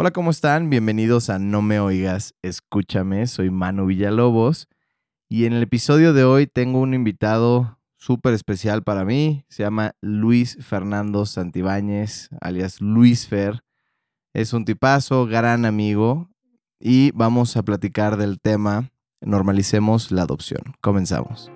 Hola, ¿cómo están? Bienvenidos a No Me Oigas, Escúchame. Soy Manu Villalobos y en el episodio de hoy tengo un invitado súper especial para mí. Se llama Luis Fernando Santibáñez, alias Luis Fer. Es un tipazo, gran amigo y vamos a platicar del tema Normalicemos la adopción. Comenzamos.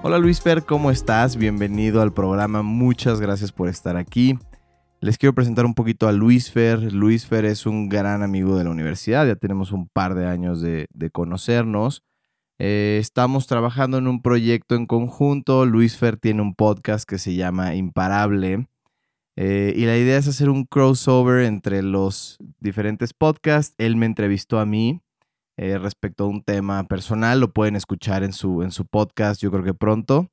Hola Luis Fer, ¿cómo estás? Bienvenido al programa. Muchas gracias por estar aquí. Les quiero presentar un poquito a Luis Fer. Luis Fer es un gran amigo de la universidad, ya tenemos un par de años de, conocernos. Eh, estamos trabajando en un proyecto en conjunto. Luis Fer tiene un podcast que se llama Imparable. Eh, y la idea es hacer un crossover entre los diferentes podcasts. Él me entrevistó a mí eh, respecto a un tema personal. Lo pueden escuchar en su, en su podcast, yo creo que pronto.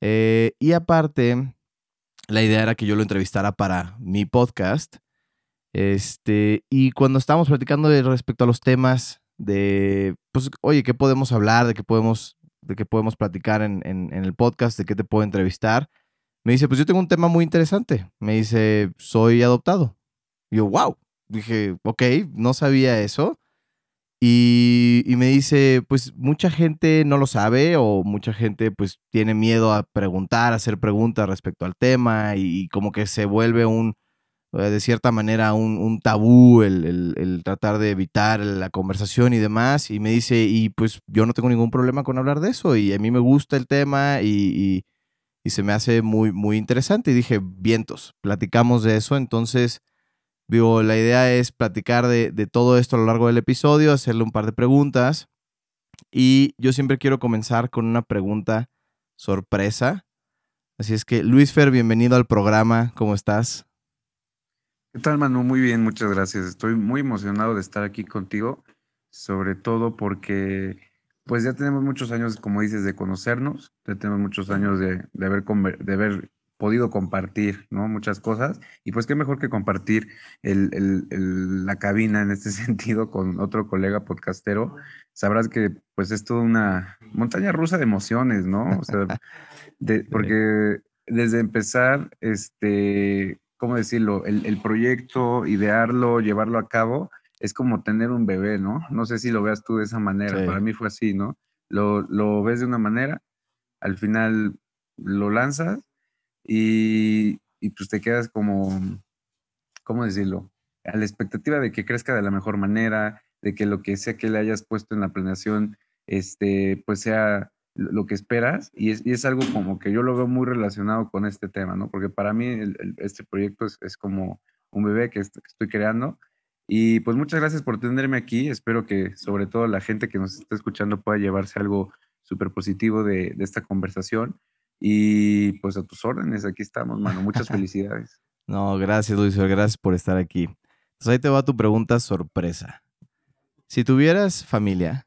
Eh, y aparte, la idea era que yo lo entrevistara para mi podcast. Este, y cuando estábamos platicando respecto a los temas de, pues, oye, ¿qué podemos hablar? ¿De qué podemos, de qué podemos platicar en, en, el podcast? ¿De qué te puedo entrevistar? Me dice, pues yo tengo un tema muy interesante. Me dice, soy adoptado. Yo, wow. Dije, ok, no sabía eso. Y, me dice, pues mucha gente no lo sabe o mucha gente pues tiene miedo a preguntar, a hacer preguntas respecto al tema y, como que se vuelve un, eh, de cierta manera, un, tabú el, tratar de evitar la conversación y demás. Y me dice, y pues yo no tengo ningún problema con hablar de eso y a mí me gusta el tema y, y se me hace muy, muy interesante. Y dije, vientos, platicamos de eso. Entonces Digo, la idea es platicar de, todo esto a lo largo del episodio, hacerle un par de preguntas. Y yo siempre quiero comenzar con una pregunta sorpresa. Así es que, Luis Fer, bienvenido al programa. ¿Cómo estás? ¿Qué tal, Manu? Muy bien, muchas gracias. Estoy muy emocionado de estar aquí contigo, sobre todo porque pues ya tenemos muchos años, como dices, de conocernos, ya tenemos muchos años de, de, haber, de haber podido compartir, ¿no? Muchas cosas. Y pues qué mejor que compartir la cabina en este sentido con otro colega podcastero. Sabrás que pues es toda una montaña rusa de emociones, ¿no? O sea, porque desde empezar, este, ¿cómo decirlo? El, proyecto, idearlo, llevarlo a cabo, es como tener un bebé, ¿no? No sé si lo veas tú de esa manera. Para mí fue así, ¿no? Lo, lo ves de una manera, al final lo lanzas y, pues te quedas como, ¿cómo decirlo? A la expectativa de que crezca de la mejor manera, de que lo que sea que le hayas puesto en la planeación, este, pues sea lo que esperas y es, y es algo como que yo lo veo muy relacionado con este tema, ¿no? Porque para mí este proyecto es, es, como un bebé que, estoy creando y pues muchas gracias por tenerme aquí, espero que sobre todo la gente que nos está escuchando pueda llevarse algo súper positivo de, de, esta conversación y pues a tus órdenes, aquí estamos, mano. Muchas felicidades. no, gracias, Luis. Gracias por estar aquí. Entonces ahí te va tu pregunta sorpresa. Si tuvieras familia,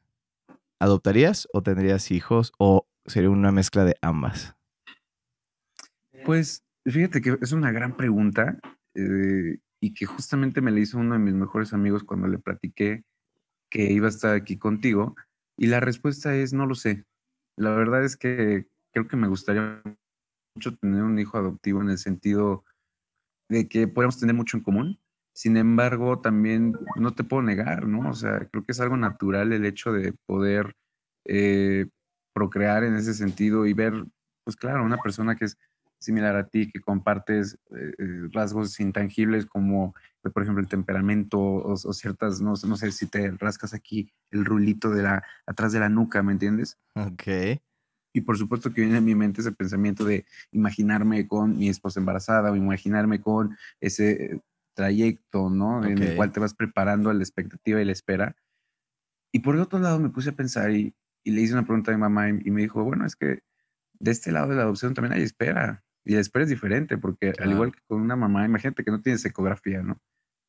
¿adoptarías o tendrías hijos o sería una mezcla de ambas? Pues fíjate que es una gran pregunta eh, y que justamente me la hizo uno de mis mejores amigos cuando le platiqué que iba a estar aquí contigo y la respuesta es no lo sé. La verdad es que creo que me gustaría mucho tener un hijo adoptivo en el sentido de que podemos tener mucho en común. Sin embargo, también no te puedo negar, ¿no? O sea, creo que es algo natural el hecho de poder eh, procrear en ese sentido y ver, pues claro, una persona que es similar a ti, que compartes eh, eh, rasgos intangibles como, por ejemplo, el temperamento o, ciertas, no, no, sé si te rascas aquí el rulito de la, atrás de la nuca, ¿me entiendes? Ok. Y por supuesto que viene a mi mente ese pensamiento de imaginarme con mi esposa embarazada o imaginarme con ese trayecto, ¿no? En el cual te vas preparando a la expectativa y la espera. Y por el otro lado me puse a pensar y, le hice una pregunta a mi mamá y, me dijo, bueno, es que de este lado de la adopción también hay espera. Y la espera es diferente porque al igual que con una mamá, imagínate que no tienes ecografía, ¿no?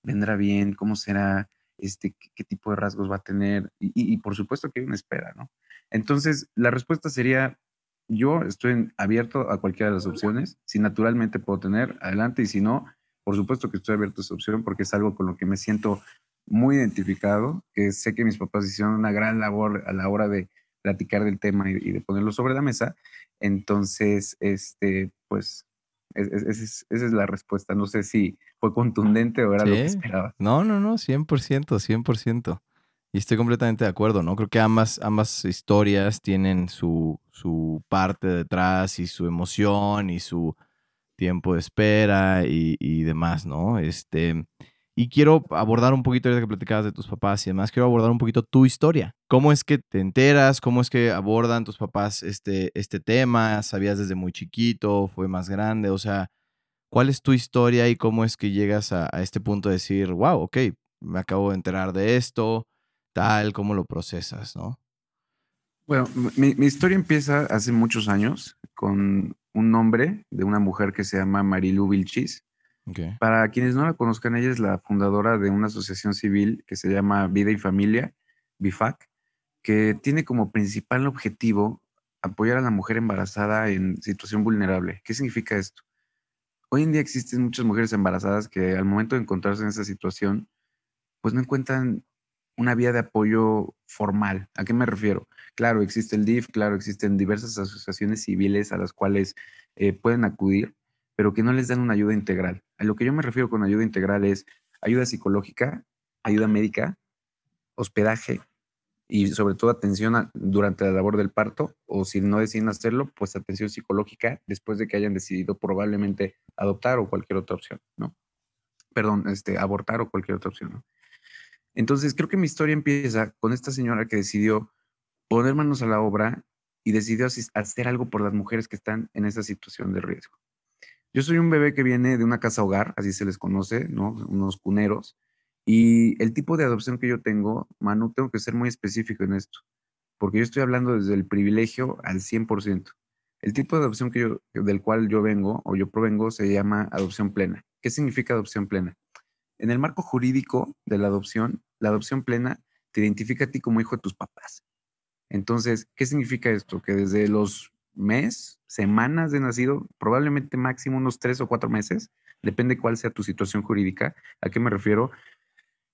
Vendrá bien, cómo será, este, qué, tipo de rasgos va a tener. Y, y, por supuesto que hay una espera, ¿no? Entonces, la respuesta sería, yo estoy abierto a cualquiera de las opciones. Si naturalmente puedo tener, adelante. Y si no, por supuesto que estoy abierto a esa opción porque es algo con lo que me siento muy identificado, que sé que mis papás hicieron una gran labor a la hora de platicar del tema y, de ponerlo sobre la mesa. Entonces, este, pues, esa es, la respuesta. No sé si fue contundente o era lo que esperaba. No, no, no, 100%, 100%. Y estoy completamente de acuerdo, ¿no? Creo que ambas, ambas historias tienen su, su parte detrás y su emoción y su tiempo de espera y, y demás, ¿no? Este, y quiero abordar un poquito, ahorita que platicabas de tus papás y demás, quiero abordar un poquito tu historia. ¿Cómo es que te enteras? ¿Cómo es que abordan tus papás este, este tema? ¿Sabías desde muy chiquito? ¿Fue más grande? O sea, ¿cuál es tu historia y cómo es que llegas a, este punto de decir, wow, ok, me acabo de enterar de esto, tal, cómo lo procesas, ¿no? Bueno, mi, mi historia empieza hace muchos años con un nombre de una mujer que se llama Marilu Vilchis para quienes no la conozcan, ella es la fundadora de una asociación civil que se llama Vida y Familia, BIFAC, que tiene como principal objetivo apoyar a la mujer embarazada en situación vulnerable. ¿Qué significa esto? Hoy en día existen muchas mujeres embarazadas que al momento de encontrarse en esa situación, pues no encuentran una vía de apoyo formal. ¿A qué me refiero? Claro, existe el DIF, claro, existen diversas asociaciones civiles a las cuales eh, pueden acudir, pero que no les dan una ayuda integral. A lo que yo me refiero con ayuda integral es ayuda psicológica, ayuda médica, hospedaje y sobre todo atención durante la labor del parto o si no deciden hacerlo, pues atención psicológica después de que hayan decidido probablemente adoptar o cualquier otra opción, ¿no? Perdón, este, abortar o cualquier otra opción, ¿no? Entonces, creo que mi historia empieza con esta señora que decidió poner manos a la obra y decidió hacer algo por las mujeres que están en esa situación de riesgo. Yo soy un bebé que viene de una casa hogar, así se les conoce, ¿no? Unos cuneros. Y el tipo de adopción que yo tengo, Manu, tengo que ser muy específico en esto, porque yo estoy hablando desde el privilegio al 100%. El tipo de adopción que yo, del cual yo vengo o yo provengo se llama adopción plena. ¿Qué significa adopción plena? En el marco jurídico de la adopción, la adopción plena te identifica a ti como hijo de tus papás. Entonces, ¿qué significa esto? Que desde los mes, semanas de nacido, probablemente máximo unos tres o cuatro meses, depende cuál sea tu situación jurídica. ¿A qué me refiero?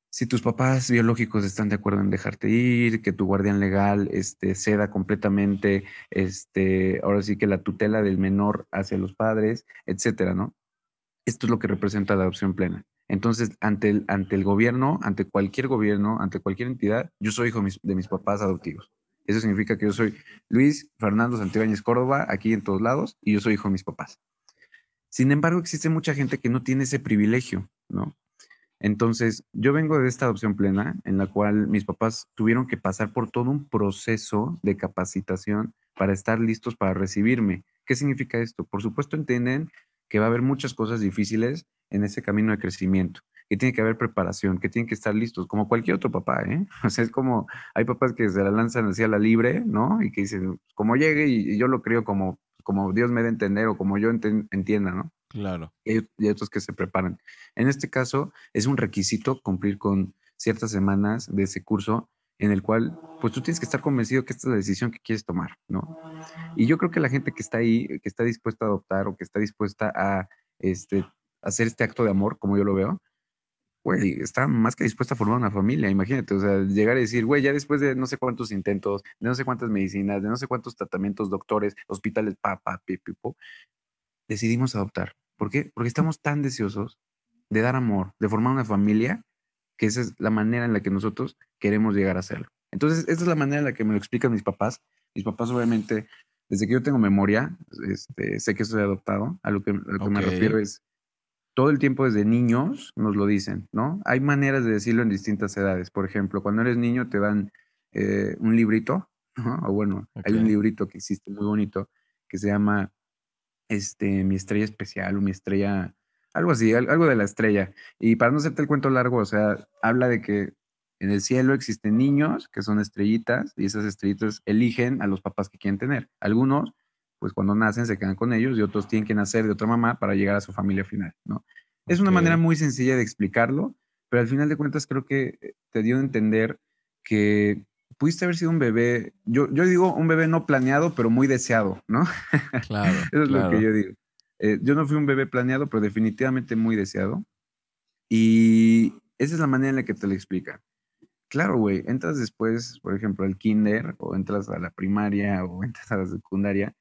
Si tus papás biológicos están de acuerdo en dejarte ir, que tu guardián legal este, ceda completamente, este, ahora sí que la tutela del menor hacia los padres, etcétera, ¿no? Esto es lo que representa la adopción plena. Entonces, ante el, ante el gobierno, ante cualquier gobierno, ante cualquier entidad, yo soy hijo de mis papás adoptivos. Eso significa que yo soy Luis Fernando Santibáñez Córdoba, aquí en todos lados, y yo soy hijo de mis papás. Sin embargo, existe mucha gente que no tiene ese privilegio, ¿no? Entonces, yo vengo de esta adopción plena, en la cual mis papás tuvieron que pasar por todo un proceso de capacitación para estar listos para recibirme. ¿Qué significa esto? Por supuesto, entienden que va a haber muchas cosas difíciles en ese camino de crecimiento que tiene que haber preparación, que tienen que estar listos, como cualquier otro papá, ¿eh? O sea, es como, hay papás que se la lanzan hacia la libre, ¿no? Y que dicen, como llegue y, yo lo creo como, como Dios me dé entender o como yo entienda, ¿no? Claro. Y hay, otros que se preparan. En este caso, es un requisito cumplir con ciertas semanas de ese curso en el cual, pues tú tienes que estar convencido que esta es la decisión que quieres tomar, ¿no? Y yo creo que la gente que está ahí, que está dispuesta a adoptar o que está dispuesta a este, hacer este acto de amor, como yo lo veo, güey, está más que dispuesta a formar una familia, imagínate, o sea, llegar a decir, güey, ya después de no sé cuántos intentos, de no sé cuántas medicinas, de no sé cuántos tratamientos, doctores, hospitales, papá, pipipo, decidimos adoptar. ¿Por qué? Porque estamos tan deseosos de dar amor, de formar una familia, que esa es la manera en la que nosotros queremos llegar a hacerlo. Entonces, esta es la manera en la que me lo explican mis papás. Mis papás, obviamente, desde que yo tengo memoria, este, sé que soy adoptado. A lo que, que me refiero es, todo el tiempo desde niños nos lo dicen, ¿no? Hay maneras de decirlo en distintas edades. Por ejemplo, cuando eres niño te dan eh, un librito, o bueno, hay un librito que existe muy bonito que se llama este, Mi estrella especial o Mi estrella, algo así, algo de la estrella. Y para no hacerte el cuento largo, o sea, habla de que en el cielo existen niños que son estrellitas y esas estrellitas eligen a los papás que quieren tener. Algunos pues cuando nacen se quedan con ellos y otros tienen que nacer de otra mamá para llegar a su familia final, ¿no? Es una manera muy sencilla de explicarlo, pero al final de cuentas creo que eh, te dio a entender que pudiste haber sido un bebé, yo, yo digo un bebé no planeado, pero muy deseado, ¿no? Claro. Eso es lo que yo digo. Eh, yo no fui un bebé planeado, pero definitivamente muy deseado. Y esa es la manera en la que te lo explica claro, güey, entras después, por ejemplo, al kinder, o entras a la primaria, o entras a la secundaria,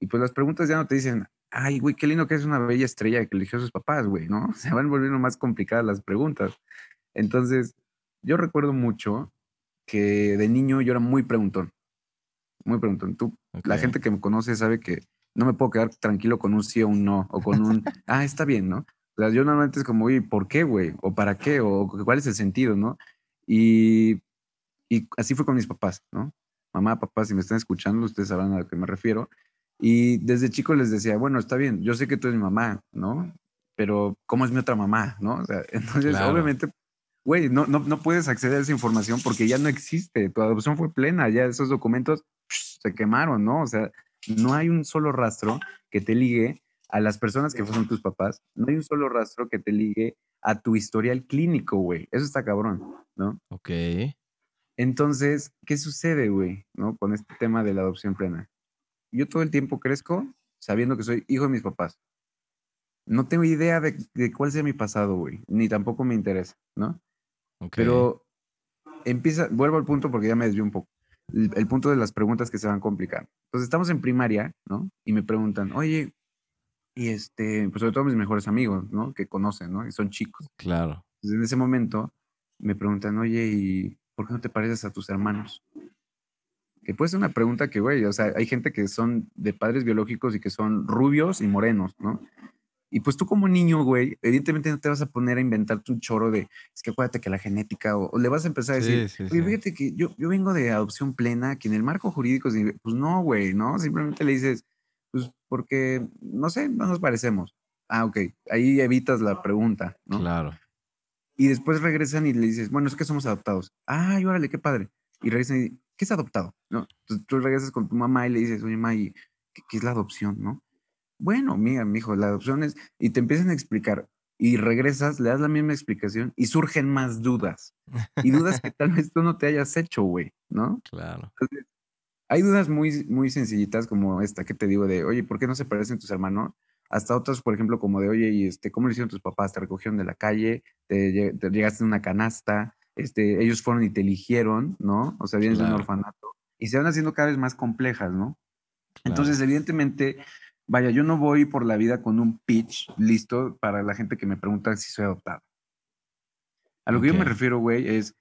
y pues las preguntas ya no te dicen, ay, güey, qué lindo que es una bella estrella que eligió a sus papás, güey, ¿no? Se van volviendo más complicadas las preguntas. Entonces, yo recuerdo mucho que de niño yo era muy preguntón, muy preguntón. Tú, la gente que me conoce sabe que no me puedo quedar tranquilo con un sí o un no, o con un, ah, está bien, ¿no? O sea, yo normalmente es como, oye, ¿por qué, güey? ¿O para qué? ¿O cuál es el sentido, no? Y, y así fue con mis papás, ¿no? Mamá, papá, si me están escuchando, ustedes sabrán a lo que me refiero. Y desde chico les decía, bueno, está bien, yo sé que tú eres mi mamá, ¿no? Pero ¿cómo es mi otra mamá, no? O sea, entonces, obviamente, güey, no, no, no puedes acceder a esa información porque ya no existe. Tu adopción fue plena, ya esos documentos se quemaron, ¿no? O sea, no hay un solo rastro que te ligue a las personas que fueron tus papás, no hay un solo rastro que te ligue a tu historial clínico, güey. Eso está cabrón, ¿no? Ok. Entonces, ¿qué sucede, güey, ¿no? Con este tema de la adopción plena. Yo todo el tiempo crezco sabiendo que soy hijo de mis papás. No tengo idea de, cuál sea mi pasado, güey, ni tampoco me interesa, ¿no? Okay. Pero empieza, vuelvo al punto porque ya me desvío un poco. El, el, punto de las preguntas que se van complicando. Entonces estamos en primaria, ¿no? Y me preguntan, oye, y este, pues sobre todo mis mejores amigos, ¿no? Que conocen, ¿no? Y son chicos. Claro. Entonces en ese momento me preguntan, oye, ¿y por qué no te pareces a tus hermanos? Que puede ser una pregunta que, güey, o sea, hay gente que son de padres biológicos y que son rubios y morenos, ¿no? Y pues tú como niño, güey, evidentemente no te vas a poner a inventarte un choro de, es que acuérdate que la genética, o, le vas a empezar a decir, sí, oye, fíjate que yo, yo vengo de adopción plena, que en el marco jurídico, pues no, güey, ¿no? Simplemente le dices, pues porque, no sé, no nos parecemos. Ah, ok, ahí evitas la pregunta, ¿no? Claro. Y después regresan y le dices, bueno, es que somos adoptados. Ay, órale, qué padre. Y regresan y, ¿qué es adoptado? ¿No? Entonces tú regresas con tu mamá y le dices, oye, mamá, ¿qué, ¿qué, es la adopción, no? Bueno, mira, mi hijo, la adopción es, y te empiezan a explicar, y regresas, le das la misma explicación y surgen más dudas. Y dudas que tal vez tú no te hayas hecho, güey, ¿no? Claro. Entonces, hay dudas muy, muy sencillitas como esta que te digo de, oye, ¿por qué no se parecen tus hermanos? Hasta otras, por ejemplo, como de, oye, ¿y este, cómo lo hicieron tus papás? ¿Te recogieron de la calle? ¿Te, llegaste en una canasta? Este, ellos fueron y te eligieron, ¿no? O sea, vienes de un orfanato. Y se van haciendo cada vez más complejas, ¿no? Entonces, evidentemente, vaya, yo no voy por la vida con un pitch listo para la gente que me pregunta si soy adoptado. A lo que yo me refiero, güey, es,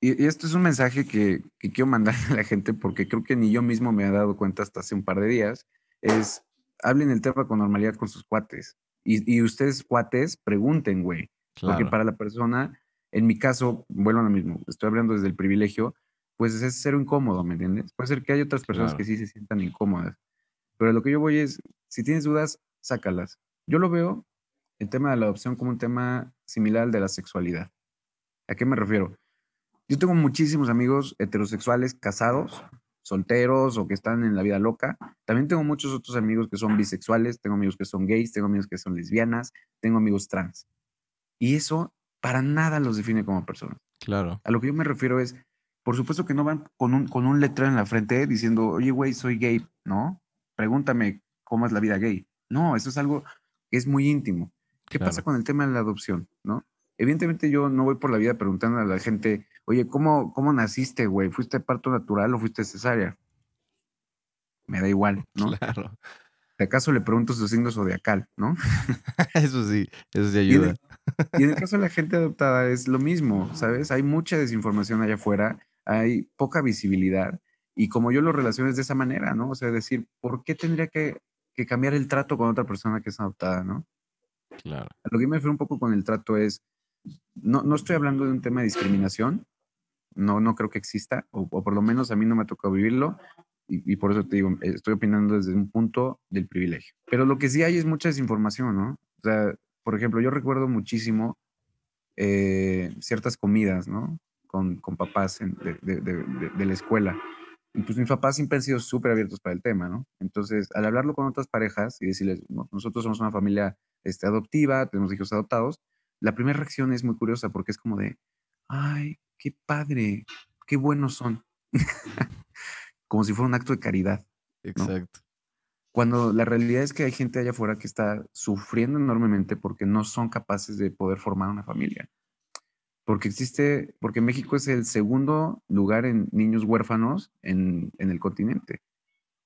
y, esto es un mensaje que, quiero mandar a la gente porque creo que ni yo mismo me he dado cuenta hasta hace un par de días, es hablen el tema con normalidad con sus cuates. Y, ustedes, cuates, pregunten, güey. Porque para la persona, en mi caso, vuelvo a lo mismo, estoy hablando desde el privilegio, pues es ser incómodo, ¿me entiendes? Puede ser que hay otras personas que sí se sientan incómodas. Pero lo que yo voy es, si tienes dudas, sácalas. Yo lo veo, el tema de la adopción, como un tema similar al de la sexualidad. ¿A qué me refiero? Yo tengo muchísimos amigos heterosexuales casados, solteros o que están en la vida loca. También tengo muchos otros amigos que son bisexuales, tengo amigos que son gays, tengo amigos que son lesbianas, tengo amigos trans. Y eso para nada los define como personas. Claro. A lo que yo me refiero es, por supuesto que no van con un, con un letrero en la frente diciendo, oye, güey, soy gay, ¿no? Pregúntame cómo es la vida gay. No, eso es algo que es muy íntimo. ¿Qué pasa con el tema de la adopción, no? Evidentemente yo no voy por la vida preguntando a la gente, oye, ¿cómo, cómo naciste, güey? ¿Fuiste parto natural o fuiste cesárea? Me da igual, ¿no? Claro. De acaso le pregunto su signo zodiacal, ¿no? eso sí, eso sí ayuda. Y en, el, caso de la gente adoptada es lo mismo, ¿sabes? Hay mucha desinformación allá afuera, hay poca visibilidad. Y como yo lo relaciono es de esa manera, ¿no? O sea, decir, ¿por qué tendría que, que cambiar el trato con otra persona que es adoptada, ¿no? Claro. A lo que me refiero un poco con el trato es, no, no estoy hablando de un tema de discriminación, no, no creo que exista, o, por lo menos a mí no me ha tocado vivirlo, y, por eso te digo, estoy opinando desde un punto del privilegio. Pero lo que sí hay es mucha desinformación, ¿no? O sea, por ejemplo, yo recuerdo muchísimo eh, ciertas comidas, ¿no? Con, con papás de, de, de, la escuela. Y pues mis papás siempre han sido súper abiertos para el tema, ¿no? Entonces, al hablarlo con otras parejas y decirles, nosotros somos una familia este, adoptiva, tenemos hijos adoptados, la primera reacción es muy curiosa porque es como de, ay, qué padre, qué buenos son. como si fuera un acto de caridad. Exacto. Cuando la realidad es que hay gente allá afuera que está sufriendo enormemente porque no son capaces de poder formar una familia. porque existe, porque México es el segundo lugar en niños huérfanos en, el continente.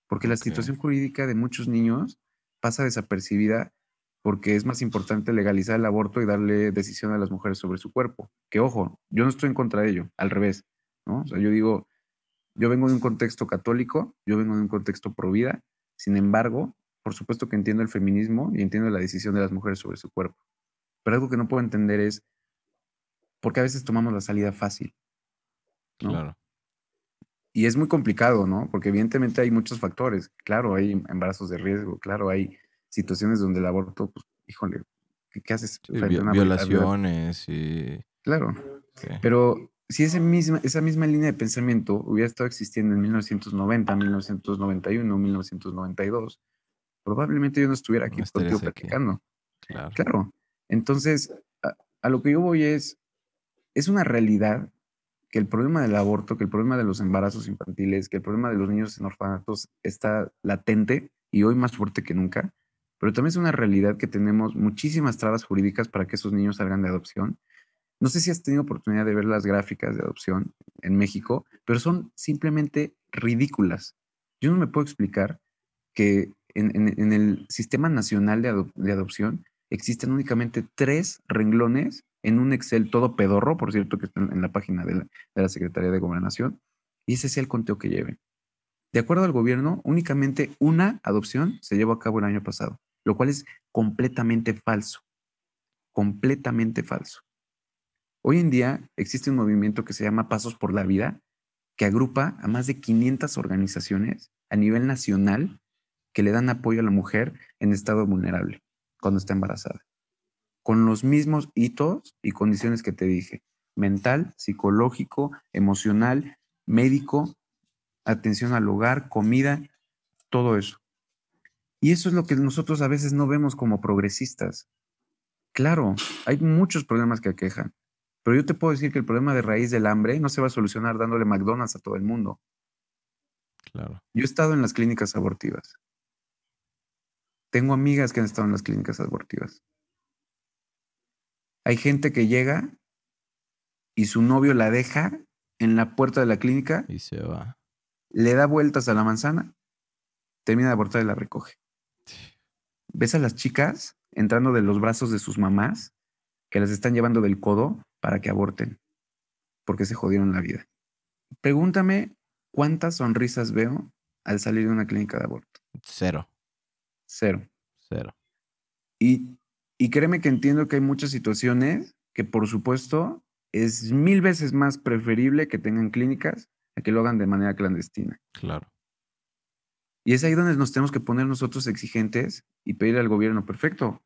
Porque la situación jurídica de muchos niños pasa desapercibida porque es más importante legalizar el aborto y darle decisión a las mujeres sobre su cuerpo. Que ojo, yo no estoy en contra de ello, al revés, ¿no? O sea, yo digo, yo vengo de un contexto católico, yo vengo de un contexto pro vida, sin embargo, por supuesto que entiendo el feminismo y entiendo la decisión de las mujeres sobre su cuerpo. Pero algo que no puedo entender es porque a veces tomamos la salida fácil. Claro. Y es muy complicado, ¿no? Porque evidentemente hay muchos factores. Claro, hay embarazos de riesgo, claro, hay situaciones donde el aborto, pues, híjole, ¿qué, haces? violaciones y... Claro. Pero si esa misma, esa misma línea de pensamiento hubiera estado existiendo en 1990, 1991, 1992, probablemente yo no estuviera aquí contigo platicando. Claro. claro. Entonces, a, lo que yo voy es, es una realidad que el problema del aborto, que el problema de los embarazos infantiles, que el problema de los niños en orfanatos está latente y hoy más fuerte que nunca, pero también es una realidad que tenemos muchísimas trabas jurídicas para que esos niños salgan de adopción. No sé si has tenido oportunidad de ver las gráficas de adopción en México, pero son simplemente ridículas. Yo no me puedo explicar que en, el Sistema Nacional de, Adopción existen únicamente tres renglones en un Excel todo pedorro, por cierto, que está en la página de la, Secretaría de Gobernación, y ese es el conteo que lleven. De acuerdo al gobierno, únicamente una adopción se llevó a cabo el año pasado, lo cual es completamente falso, completamente falso. Hoy en día existe un movimiento que se llama Pasos por la Vida, que agrupa a más de 500 organizaciones a nivel nacional que le dan apoyo a la mujer en estado vulnerable cuando está embarazada. Con los mismos hitos y condiciones que te dije, mental, psicológico, emocional, médico, atención al hogar, comida, todo eso. Y eso es lo que nosotros a veces no vemos como progresistas. Claro, hay muchos problemas que aquejan, pero yo te puedo decir que el problema de raíz del hambre no se va a solucionar dándole McDonald's a todo el mundo. Claro. Yo he estado en las clínicas abortivas tengo amigas que han estado en las clínicas abortivas. Hay gente que llega y su novio la deja en la puerta de la clínica. Y se va. Le da vueltas a la manzana, termina de abortar y la recoge. ¿Ves a las chicas entrando de los brazos de sus mamás que las están llevando del codo para que aborten? Porque se jodieron la vida. Pregúntame cuántas sonrisas veo al salir de una clínica de aborto. Cero. Cero. Cero. Y, y créeme que entiendo que hay muchas situaciones que, por supuesto, es mil veces más preferible que tengan clínicas a que lo hagan de manera clandestina. Claro. Y es ahí donde nos tenemos que poner nosotros exigentes y pedir al gobierno, perfecto,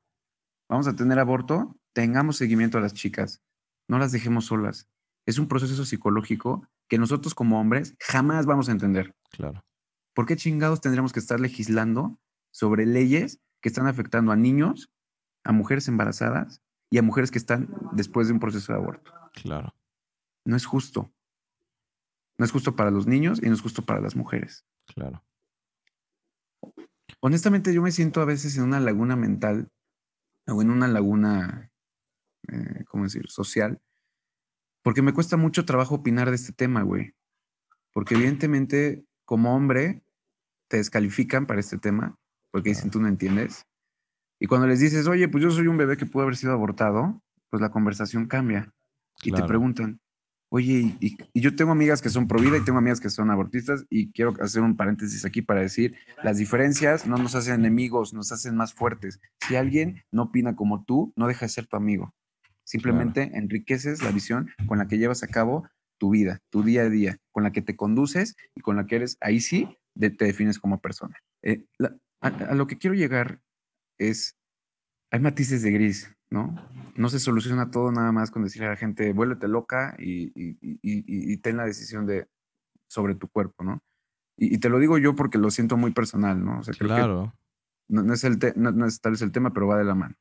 vamos a tener aborto, tengamos seguimiento a las chicas, no las dejemos solas. Es un proceso psicológico que nosotros como hombres jamás vamos a entender. Claro. ¿Por qué chingados tendríamos que estar legislando sobre leyes que están afectando a niños, a mujeres embarazadas y a mujeres que están después de un proceso de aborto. Claro. No es justo. No es justo para los niños y no es justo para las mujeres. Claro. Honestamente, yo me siento a veces en una laguna mental o en una laguna, eh, ¿cómo decir?, social, porque me cuesta mucho trabajo opinar de este tema, güey. Porque evidentemente, como hombre, te descalifican para este tema porque dicen, tú no entiendes. Y cuando les dices, oye, pues yo soy un bebé que pudo haber sido abortado, pues la conversación cambia. Y te preguntan, oye, y, yo tengo amigas que son pro vida y tengo amigas que son abortistas y quiero hacer un paréntesis aquí para decir, las diferencias no nos hacen enemigos, nos hacen más fuertes. Si alguien no opina como tú, no deja de ser tu amigo. Simplemente enriqueces la visión con la que llevas a cabo tu vida, tu día a día, con la que te conduces y con la que eres, ahí sí, te defines como persona. Eh, a, lo que quiero llegar es, hay matices de gris, ¿no? No se soluciona todo nada más con decirle a la gente, vuélvete loca y, ten la decisión de, sobre tu cuerpo, ¿no? Y, te lo digo yo porque lo siento muy personal, ¿no? claro. no, es el no, es tal vez el tema, pero va de la mano.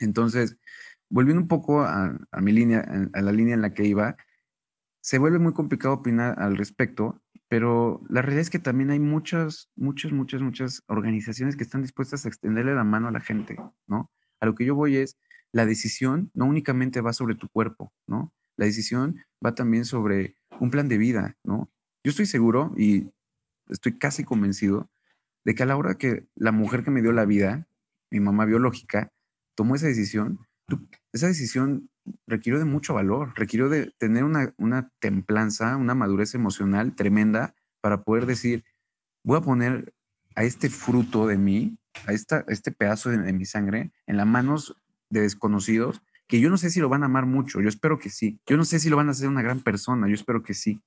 Entonces, volviendo un poco a, a mi línea, a la línea en la que iba, se vuelve muy complicado opinar al respecto pero la realidad es que también hay muchas, muchas, muchas, muchas organizaciones que están dispuestas a extenderle la mano a la gente, ¿no? A lo que yo voy es, la decisión no únicamente va sobre tu cuerpo, ¿no? La decisión va también sobre un plan de vida, ¿no? Yo estoy seguro y estoy casi convencido de que a la hora que la mujer que me dio la vida, mi mamá biológica, tomó esa decisión, esa decisión requirió de mucho valor, requirió de tener una, una templanza, una madurez emocional tremenda para poder decir, voy a poner a este fruto de mí, a, esta, este pedazo de, mi sangre, en las manos de desconocidos, que yo no sé si lo van a amar mucho, yo espero que sí. Yo no sé si lo van a hacer una gran persona, yo espero que sí.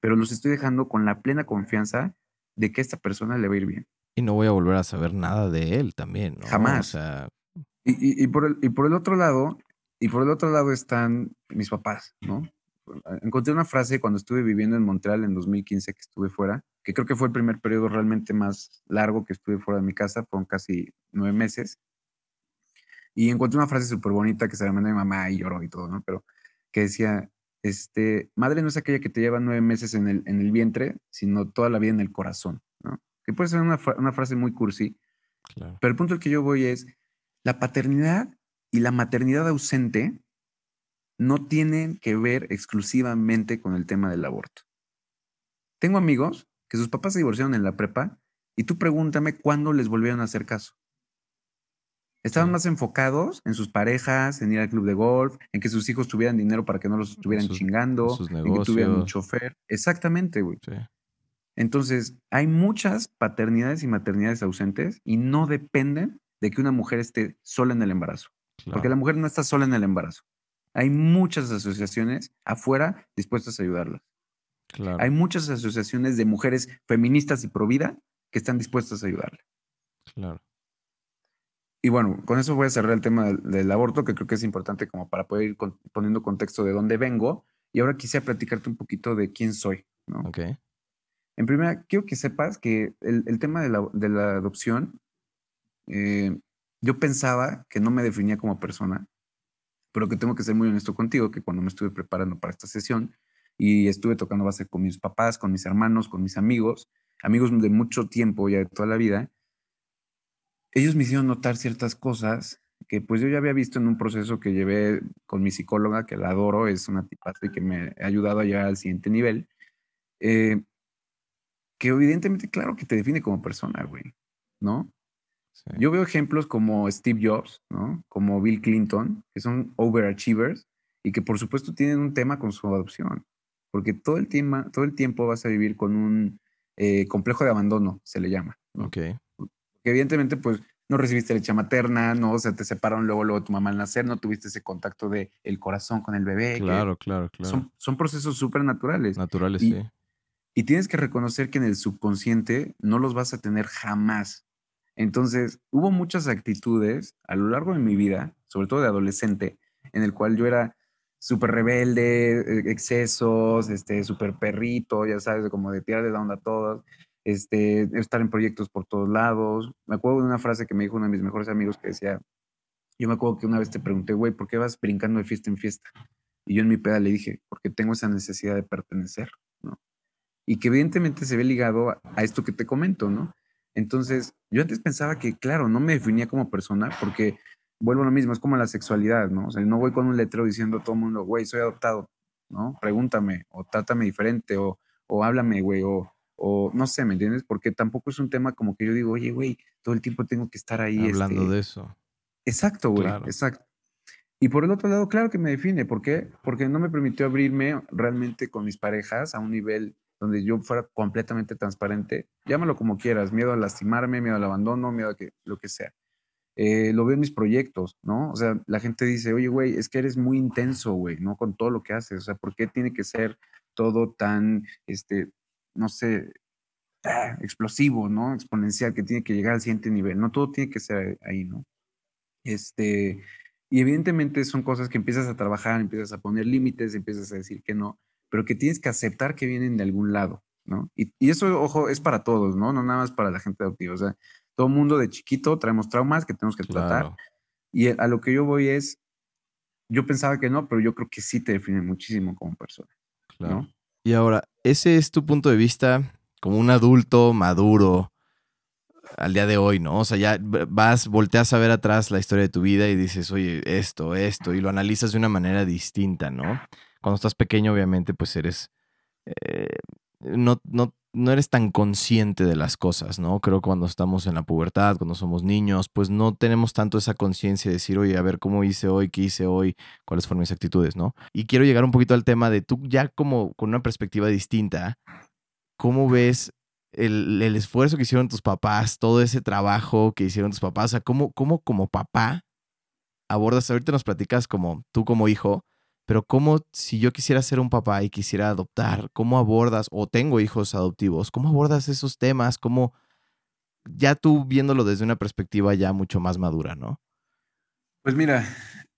Pero los estoy dejando con la plena confianza de que esta persona le va a ir bien. Y no voy a volver a saber nada de él también, ¿no? Jamás. Y, por el, y por el otro lado, y por el otro lado están mis papás, ¿no? Encontré una frase cuando estuve viviendo en Montreal en 2015 que estuve fuera, que creo que fue el primer periodo realmente más largo que estuve fuera de mi casa, fueron casi nueve meses. Y encontré una frase súper bonita que se la mandó a mi mamá y lloró y todo, ¿no? Pero que decía, este, madre no es aquella que te lleva nueve meses en el, en el vientre, sino toda la vida en el corazón, ¿no? Que puede ser una, una frase muy cursi, pero el punto al que yo voy es, la paternidad y la maternidad ausente no tienen que ver exclusivamente con el tema del aborto. Tengo amigos que sus papás se divorciaron en la prepa y tú pregúntame cuándo les volvieron a hacer caso. Estaban más enfocados en sus parejas, en ir al club de golf, en que sus hijos tuvieran dinero para que no los estuvieran chingando, en, que tuvieran un chofer. Exactamente, güey. Entonces, hay muchas paternidades y maternidades ausentes y no dependen de que una mujer esté sola en el embarazo. Porque la mujer no está sola en el embarazo. Hay muchas asociaciones afuera dispuestas a ayudarlas. Hay muchas asociaciones de mujeres feministas y pro vida que están dispuestas a ayudarle. Claro. Y bueno, con eso voy a cerrar el tema del, aborto, que creo que es importante como para poder ir poniendo contexto de dónde vengo. Y ahora quisiera platicarte un poquito de quién soy, ¿no? Ok. En primera, quiero que sepas que el, tema de la, adopción, eh, yo pensaba que no me definía como persona, pero que tengo que ser muy honesto contigo, que cuando me estuve preparando para esta sesión y estuve tocando base con mis papás, con mis hermanos, con mis amigos, amigos de mucho tiempo, ya de toda la vida, ellos me hicieron notar ciertas cosas que pues yo ya había visto en un proceso que llevé con mi psicóloga, que la adoro, es una tipaza y que me ha ayudado a llegar al siguiente nivel, eh, que evidentemente, claro que te define como persona, güey, ¿no? Yo veo ejemplos como Steve Jobs, ¿no? Como Bill Clinton, que son overachievers y que por supuesto tienen un tema con su adopción, porque todo el, tema, todo el tiempo vas a vivir con un eh, complejo de abandono, se le llama. Ok. Porque evidentemente, pues, no recibiste leche materna, no, o sea, te separaron luego, luego tu mamá al nacer, no tuviste ese contacto de el corazón con el bebé. Claro, claro, claro. Son, son procesos súper naturales. Naturales, sí. Y tienes que reconocer que en el subconsciente no los vas a tener jamás. Entonces, hubo muchas actitudes a lo largo de mi vida, sobre todo de adolescente, en el cual yo era súper rebelde, e, excesos, este, súper perrito, ya sabes, como de tirar de la onda a todos, este, estar en proyectos por todos lados. Me acuerdo de una frase que me dijo uno de mis mejores amigos que decía, yo me acuerdo que una vez te pregunté, güey, ¿por qué vas brincando de fiesta en fiesta? Y yo en mi peda le dije, porque tengo esa necesidad de pertenecer, ¿no? Y que evidentemente se ve ligado a esto que te comento, ¿no? Entonces, yo antes pensaba que, claro, no me definía como persona porque vuelvo a lo mismo, es como la sexualidad, ¿no? O sea, no voy con un letrero diciendo a todo el mundo, güey, soy adoptado, ¿no? Pregúntame, o trátame diferente, o, o háblame, güey, o, o no sé, ¿me entiendes? Porque tampoco es un tema como que yo digo, oye, güey, todo el tiempo tengo que estar ahí. Hablando este de eso. Exacto, güey, exacto. Y por el otro lado, claro que me define, ¿por qué? Porque no me permitió abrirme realmente con mis parejas a un nivel donde yo fuera completamente transparente, llámalo como quieras, miedo a lastimarme, miedo al abandono, miedo a que lo que sea. Eh, lo veo en mis proyectos, ¿no? O sea, la gente dice, oye, güey, es que eres muy intenso, güey, ¿no? Con todo lo que haces, o sea, ¿por qué tiene que ser todo tan, este, no sé, ah, explosivo, ¿no? Exponencial, que tiene que llegar al siguiente nivel, no todo tiene que ser ahí, ¿no? Este, y evidentemente son cosas que empiezas a trabajar, empiezas a poner límites, empiezas a decir que no, pero que tienes que aceptar que vienen de algún lado, ¿no? Y, eso, ojo, es para todos, ¿no? No nada más para la gente adoptiva. O sea, todo mundo de chiquito traemos traumas que tenemos que tratar. Y a lo que yo voy es, yo pensaba que no, pero yo creo que sí te define muchísimo como persona. Claro. Y ahora, ese es tu punto de vista como un adulto maduro. al día de hoy, ¿no? O sea, ya vas, volteas a ver atrás la historia de tu vida y dices, oye, esto, esto, y lo analizas de una manera distinta, ¿no? Cuando estás pequeño, obviamente, pues eres, eh, no, no, no eres tan consciente de las cosas, ¿no? Creo que cuando estamos en la pubertad, cuando somos niños, pues no tenemos tanto esa conciencia de decir, oye, a ver cómo hice hoy, qué hice hoy, cuáles fueron mis actitudes, ¿no? Y quiero llegar un poquito al tema de tú ya como con una perspectiva distinta, ¿cómo ves el, esfuerzo que hicieron tus papás, todo ese trabajo que hicieron tus papás, o sea, ¿cómo, cómo como papá abordas, ahorita nos platicas como tú como hijo, pero cómo si yo quisiera ser un papá y quisiera adoptar, cómo abordas, o tengo hijos adoptivos, cómo abordas esos temas, cómo ya tú viéndolo desde una perspectiva ya mucho más madura, ¿no? Pues mira,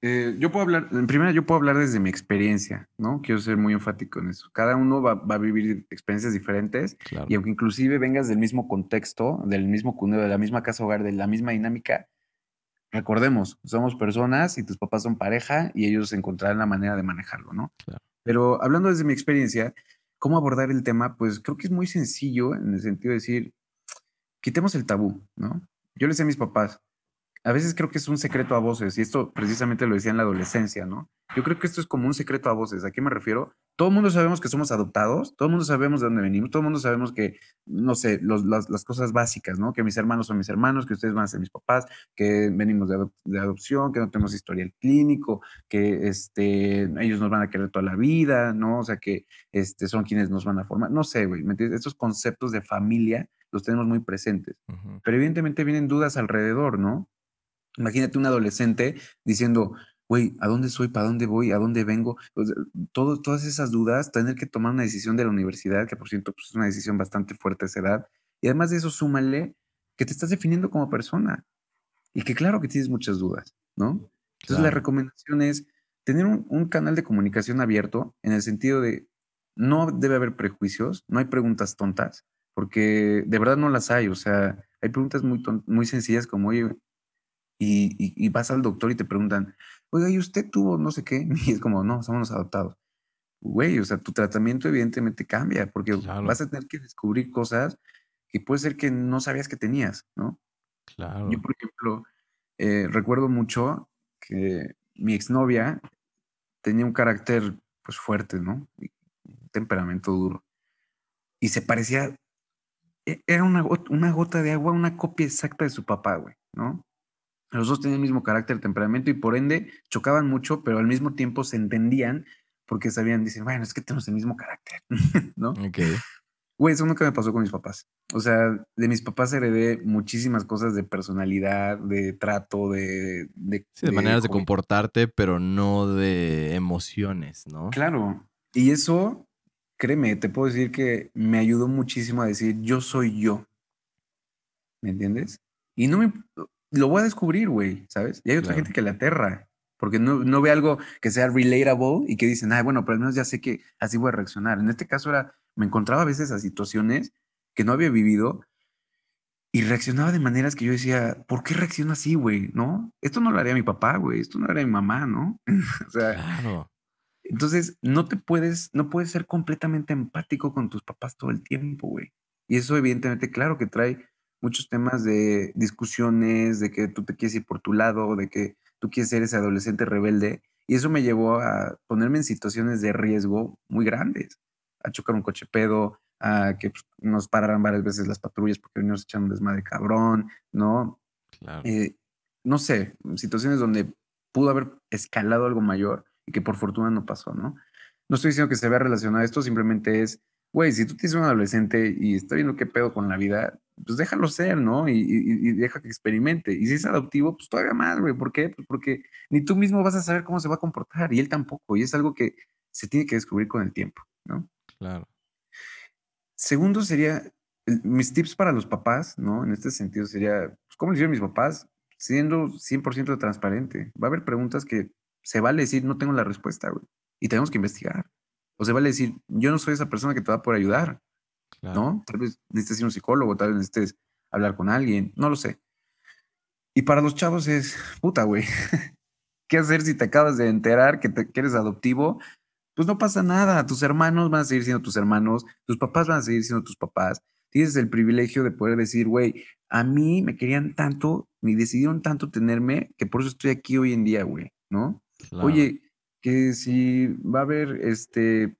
eh, yo puedo hablar, en primera yo puedo hablar desde mi experiencia, ¿no? Quiero ser muy enfático en eso. Cada uno va, a vivir experiencias diferentes y aunque inclusive vengas del mismo contexto, del mismo cuneo, de la misma casa hogar, de la misma dinámica, recordemos, somos personas y tus papás son pareja y ellos encontrarán la manera de manejarlo, ¿no? Pero hablando desde mi experiencia, ¿cómo abordar el tema? Pues creo que es muy sencillo en el sentido de decir, quitemos el tabú, ¿no? Yo les decía a mis papás, a veces creo que es un secreto a voces, y esto precisamente lo decía en la adolescencia, ¿no? Yo creo que esto es como un secreto a voces. ¿A qué me refiero? Todo el mundo sabemos que somos adoptados, todo el mundo sabemos de dónde venimos, todo el mundo sabemos que, no sé, las, cosas básicas, ¿no? Que mis hermanos son mis hermanos, que ustedes van a ser mis papás, que venimos de, adopción, que no tenemos historial clínico, que este, ellos nos van a querer toda la vida, ¿no? O sea, que este, son quienes nos van a formar. No sé, güey, Estos conceptos de familia los tenemos muy presentes. Pero evidentemente vienen dudas alrededor, ¿no? Imagínate un adolescente diciendo, güey, ¿a dónde soy? ¿Para dónde voy? ¿A dónde vengo? todo, todas esas dudas, tener que tomar una decisión de la universidad, que por cierto pues, es una decisión bastante fuerte a esa edad. Y además de eso, súmale que te estás definiendo como persona y que claro que tienes muchas dudas, ¿no? Entonces la recomendación es tener un, un, canal de comunicación abierto en el sentido de no debe haber prejuicios, no hay preguntas tontas, porque de verdad no las hay, o sea, hay preguntas muy, muy sencillas como, oye, y, vas al doctor y te preguntan, oiga, ¿y usted tuvo no sé qué? Y es como, no, somos los adoptados. Güey, o sea, tu tratamiento evidentemente cambia porque vas a tener que descubrir cosas que puede ser que no sabías que tenías, ¿no? Claro. Yo, por ejemplo, eh, recuerdo mucho que mi exnovia tenía un carácter, pues, fuerte, ¿no? Un temperamento duro. Y se parecía, e, era una, una gota de agua, una copia exacta de su papá, güey, ¿no? Los dos tenían el mismo carácter, temperamento y por ende chocaban mucho, pero al mismo tiempo se entendían porque sabían, dicen, bueno, es que tenemos el mismo carácter, ¿no? Ok. Güey, eso nunca me pasó con mis papás. O sea, de mis papás heredé muchísimas cosas de personalidad, de trato, de... De, sí, de, maneras de comportarte, pero no de emociones, ¿no? Claro. Y eso, créeme, te puedo decir que me ayudó muchísimo a decir, yo soy yo. ¿Me entiendes? Y no me, lo voy a descubrir, güey, ¿sabes? Y hay otra gente que le aterra, porque no, ve algo que sea relatable y que dicen, ah, bueno, pero al menos ya sé que así voy a reaccionar. En este caso era, me encontraba a veces a situaciones que no había vivido y reaccionaba de maneras que yo decía, ¿por qué reacciona así, güey? ¿No? Esto no lo haría mi papá, güey, esto no lo haría mi mamá, ¿no? o sea, claro. entonces no te puedes, no puedes ser completamente empático con tus papás todo el tiempo, güey. Y eso evidentemente, claro que trae muchos temas de discusiones, de que tú te quieres ir por tu lado, de que tú quieres ser ese adolescente rebelde. Y eso me llevó a ponerme en situaciones de riesgo muy grandes, a chocar un coche pedo, a que pues, nos pararan varias veces las patrullas porque veníamos echando un desmadre cabrón, ¿no? Eh, no sé, situaciones donde pudo haber escalado algo mayor y que por fortuna no pasó, ¿no? No estoy diciendo que se vea relacionado a esto, simplemente es, güey, si tú tienes un adolescente y está viendo qué pedo con la vida, pues déjalo ser, ¿no? Y, deja que experimente. Y si es adoptivo, pues todavía más, güey. ¿Por qué? Pues porque ni tú mismo vas a saber cómo se va a comportar y él tampoco. Y es algo que se tiene que descubrir con el tiempo, ¿no? Claro. Segundo sería, mis tips para los papás, ¿no? En este sentido sería, pues, ¿cómo le hicieron mis papás? Siendo 100% transparente. Va a haber preguntas que se vale decir, no tengo la respuesta, güey. Y tenemos que investigar. O se vale decir, yo no soy esa persona que te va a poder ayudar. ¿No? Tal vez necesites ir a un psicólogo, tal vez necesites hablar con alguien, no lo sé. Y para los chavos es, puta, güey, ¿qué hacer si te acabas de enterar que, te, eres adoptivo? Pues no pasa nada, tus hermanos van a seguir siendo tus hermanos, tus papás van a seguir siendo tus papás. tienes el privilegio de poder decir, güey, a mí me querían tanto, me decidieron tanto tenerme, que por eso estoy aquí hoy en día, güey, ¿no? Oye, que si va a haber, este,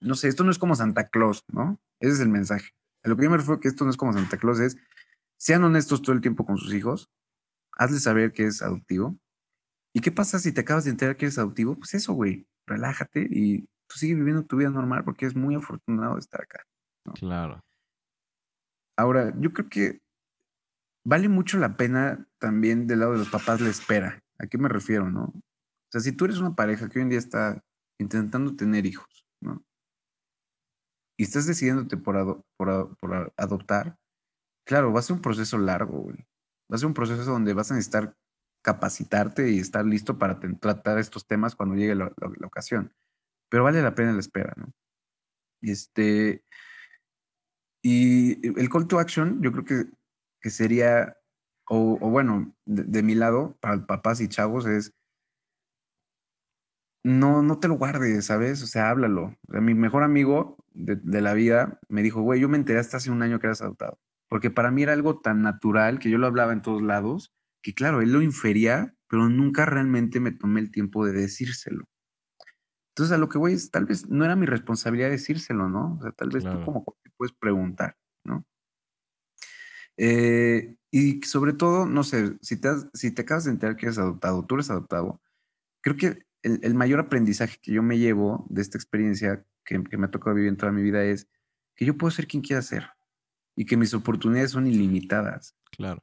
no sé, esto no es como Santa Claus, ¿no? Ese es el mensaje. A lo que yo me refiero que esto no es como Santa Claus, es, sean honestos todo el tiempo con sus hijos, hazles saber que es adoptivo. ¿Y qué pasa si te acabas de enterar que eres adoptivo? Pues eso, güey, relájate y tú sigue viviendo tu vida normal porque es muy afortunado de estar acá. Claro. Ahora, yo creo que vale mucho la pena también del lado de los papás la espera. ¿A qué me refiero, no? O sea, si tú eres una pareja que hoy en día está intentando tener hijos. Y estás decidiéndote por, por, adoptar, claro, va a ser un proceso largo, güey. Va a ser un proceso donde vas a necesitar capacitarte y estar listo para tratar estos temas cuando llegue la, ocasión. Pero vale la pena la espera, ¿no? Este, y el call to action, yo creo que, que sería, o, bueno, de, mi lado, para papás y chavos, es no, no te lo guardes, ¿sabes? O sea, háblalo. mi mejor amigo de, de la vida me dijo, güey, yo me enteré hasta hace un año que eras adoptado. Porque para mí era algo tan natural que yo lo hablaba en todos lados, que claro, él lo infería, pero nunca realmente me tomé el tiempo de decírselo. Entonces, a lo que voy es, tal vez no era mi responsabilidad decírselo, ¿no? O sea, tal vez tú como te puedes preguntar, ¿no? Eh, y sobre todo, no sé, si te, si te acabas de enterar que eres adoptado, tú eres adoptado, creo que el, mayor aprendizaje que yo me llevo de esta experiencia que, que me ha tocado vivir en toda mi vida es que yo puedo ser quien quiera ser y que mis oportunidades son ilimitadas. Claro.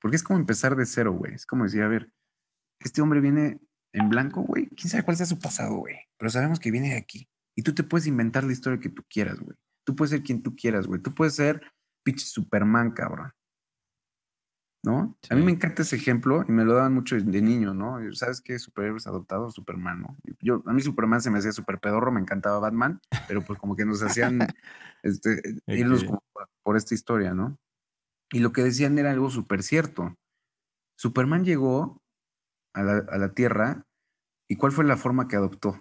Porque es como empezar de cero, güey. Es como decir, a ver, este hombre viene en blanco, güey. ¿Quién sabe cuál sea su pasado, güey? Pero sabemos que viene de aquí. Y tú te puedes inventar la historia que tú quieras, güey. Tú puedes ser quien tú quieras, güey. Tú puedes ser pinche Superman, cabrón. ¿No? A mí me encanta ese ejemplo y me lo daban mucho de niño, ¿no? ¿Sabes qué superhéroes adoptados? Superman, ¿no? Yo, a mí Superman se me hacía súper pedorro, me encantaba Batman, pero pues como que nos hacían este, irnos como por esta historia, ¿no? Y lo que decían era algo súper cierto. Superman llegó a la, Tierra, ¿y cuál fue la forma que adoptó?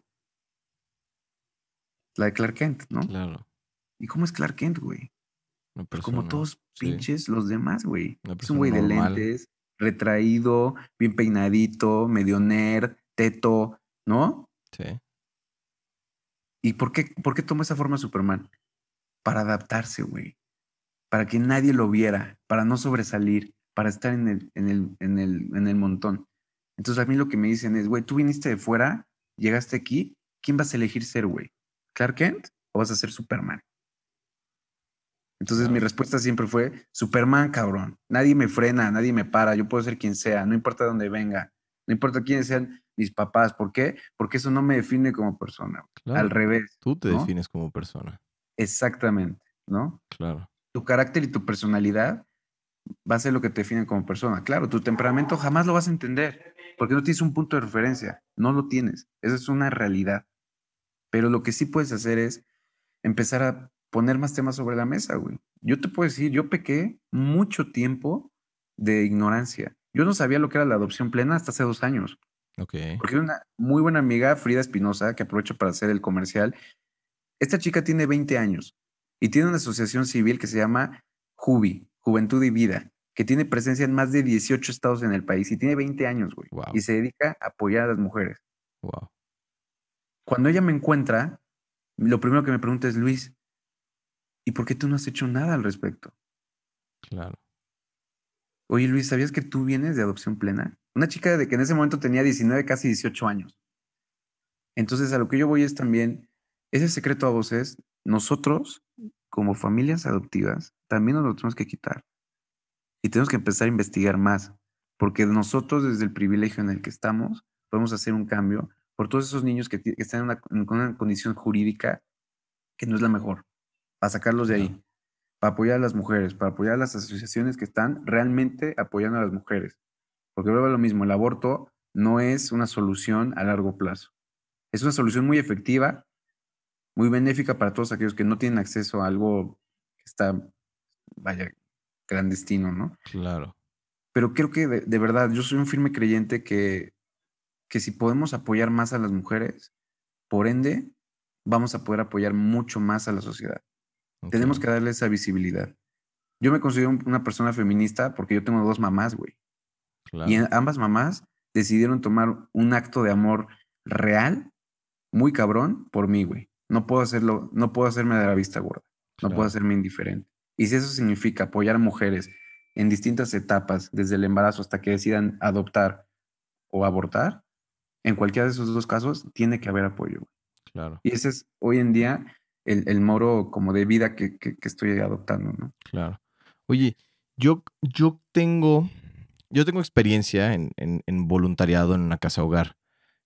La de Clark Kent, ¿no? Claro. ¿Y cómo es Clark Kent, güey? Pues como todos pinches los demás, güey. Es un güey de lentes, retraído, bien peinadito, medio nerd, teto, ¿no? Sí. ¿Y por qué, por qué tomó esa forma Superman? Para adaptarse, güey. Para que nadie lo viera, para no sobresalir, para estar en el, en el, en el, en el montón. Entonces a mí lo que me dicen es, güey, tú viniste de fuera, llegaste aquí, ¿quién vas a elegir ser, güey? ¿Clark Kent o vas a ser Superman? Entonces mi respuesta siempre fue, Superman, cabrón. Nadie me frena, nadie me para, yo puedo ser quien sea, no importa dónde venga, no importa quiénes sean mis papás. ¿Por qué? Porque eso no me define como persona. Al revés. Tú te defines como persona. Exactamente, ¿no? Claro. Tu carácter y tu personalidad va a ser lo que te define como persona. Claro, tu temperamento jamás lo vas a entender porque no tienes un punto de referencia, no lo tienes, esa es una realidad. Pero lo que sí puedes hacer es empezar a poner más temas sobre la mesa, güey. Yo te puedo decir, yo pequé mucho tiempo de ignorancia. Yo no sabía lo que era la adopción plena hasta hace dos años. Ok. Porque una muy buena amiga, Frida Espinosa, que aprovecho para hacer el comercial. Esta chica tiene 20 años y tiene una asociación civil que se llama Jubi, Juventud y Vida que tiene presencia en más de 18 estados en el país y tiene 20 años, güey. Y se dedica a apoyar a las mujeres. Wow. Cuando ella me encuentra, lo primero que me pregunta es, Luis, ¿y por qué tú no has hecho nada al respecto? Claro. Oye, Luis, ¿sabías que tú vienes de adopción plena? Una chica de que en ese momento tenía 19, casi 18 años. Entonces, a lo que yo voy es también, ese secreto a voces, nosotros, como familias adoptivas, también nos lo tenemos que quitar. Y tenemos que empezar a investigar más, porque nosotros desde el privilegio en el que estamos podemos hacer un cambio por todos esos niños que, están en una, condición jurídica que no es la mejor, para sacarlos de ahí, para apoyar a las mujeres, para apoyar a las asociaciones que están realmente apoyando a las mujeres. Porque luego lo mismo, el aborto no es una solución a largo plazo. Es una solución muy efectiva, muy benéfica para todos aquellos que no tienen acceso a algo que está, vaya, clandestino, ¿no? Claro. Pero creo que de, verdad, yo soy un firme creyente que, que si podemos apoyar más a las mujeres, por ende, vamos a poder apoyar mucho más a la sociedad. Tenemos que darle esa visibilidad. Yo me considero una persona feminista porque yo tengo dos mamás, güey. Y ambas mamás decidieron tomar un acto de amor real, muy cabrón, por mí, güey. No puedo hacerlo, no puedo hacerme de la vista gorda. No puedo hacerme indiferente. Y si eso significa apoyar a mujeres en distintas etapas, desde el embarazo hasta que decidan adoptar o abortar, en cualquiera de esos dos casos tiene que haber apoyo. Claro. Y ese es hoy en día el, el moro como de vida que, que, estoy adoptando, ¿no? Claro. Oye, yo, yo tengo, yo tengo experiencia en, en, voluntariado en una casa hogar.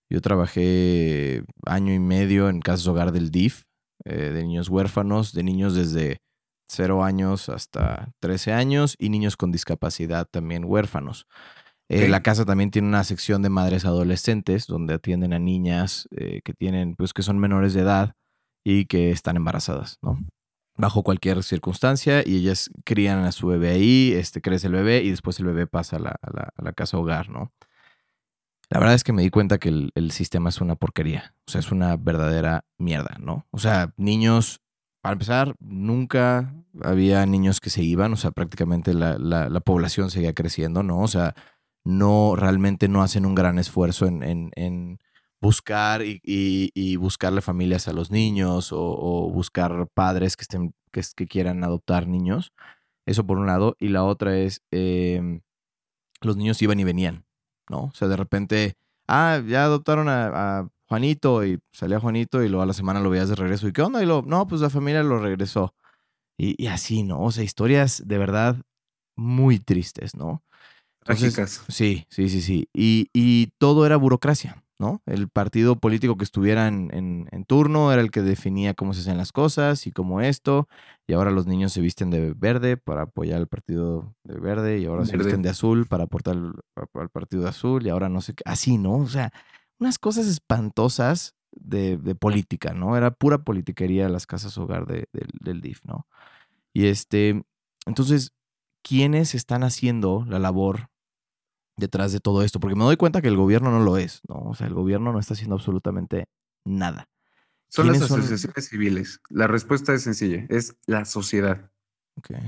Yo trabajé año y medio en casas hogar del DIF, eh, de niños huérfanos, de niños desde 0 años hasta 13 años y niños con discapacidad también huérfanos. Eh, la casa también tiene una sección de madres adolescentes donde atienden a niñas eh, que tienen, pues que son menores de edad y que están embarazadas, ¿no? Bajo cualquier circunstancia y ellas crían a su bebé ahí, este, crece el bebé y después el bebé pasa a la, la, casa hogar, ¿no? La verdad es que me di cuenta que el, el, sistema es una porquería, o sea, es una verdadera mierda, ¿no? O sea, niños para empezar, nunca había niños que se iban, o sea, prácticamente la, la, población seguía creciendo, ¿no? O sea, no, realmente no hacen un gran esfuerzo en, en, buscar y, y, buscarle familias a los niños o, buscar padres que, estén, que, que, quieran adoptar niños. Eso por un lado. Y la otra es, em, los niños iban y venían, ¿no? O sea, de repente, ah, ya adoptaron a Juanito y salía Juanito y luego a la semana lo veías de regreso. ¿Y qué onda? Y lo, no, pues la familia lo regresó. Y, así, ¿no? O sea, historias de verdad muy tristes, ¿no? Trágicas. Sí, sí, sí, sí. Y, y, todo era burocracia, ¿no? El partido político que estuviera en, en, turno era el que definía cómo se hacían las cosas y cómo esto. Y ahora los niños se visten de verde para apoyar al partido de verde y ahora se visten de azul para aportar al partido de azul y ahora no sé qué. Así, ¿no? O sea, unas cosas espantosas de, política, ¿no? Era pura politiquería las casas hogar del DIF, ¿no? Y este, entonces, ¿quiénes están haciendo la labor detrás de todo esto? Porque me doy cuenta que el gobierno no lo es, ¿no? O sea, el gobierno no está haciendo absolutamente nada. Son las asociaciones civiles. La respuesta es sencilla, es la sociedad.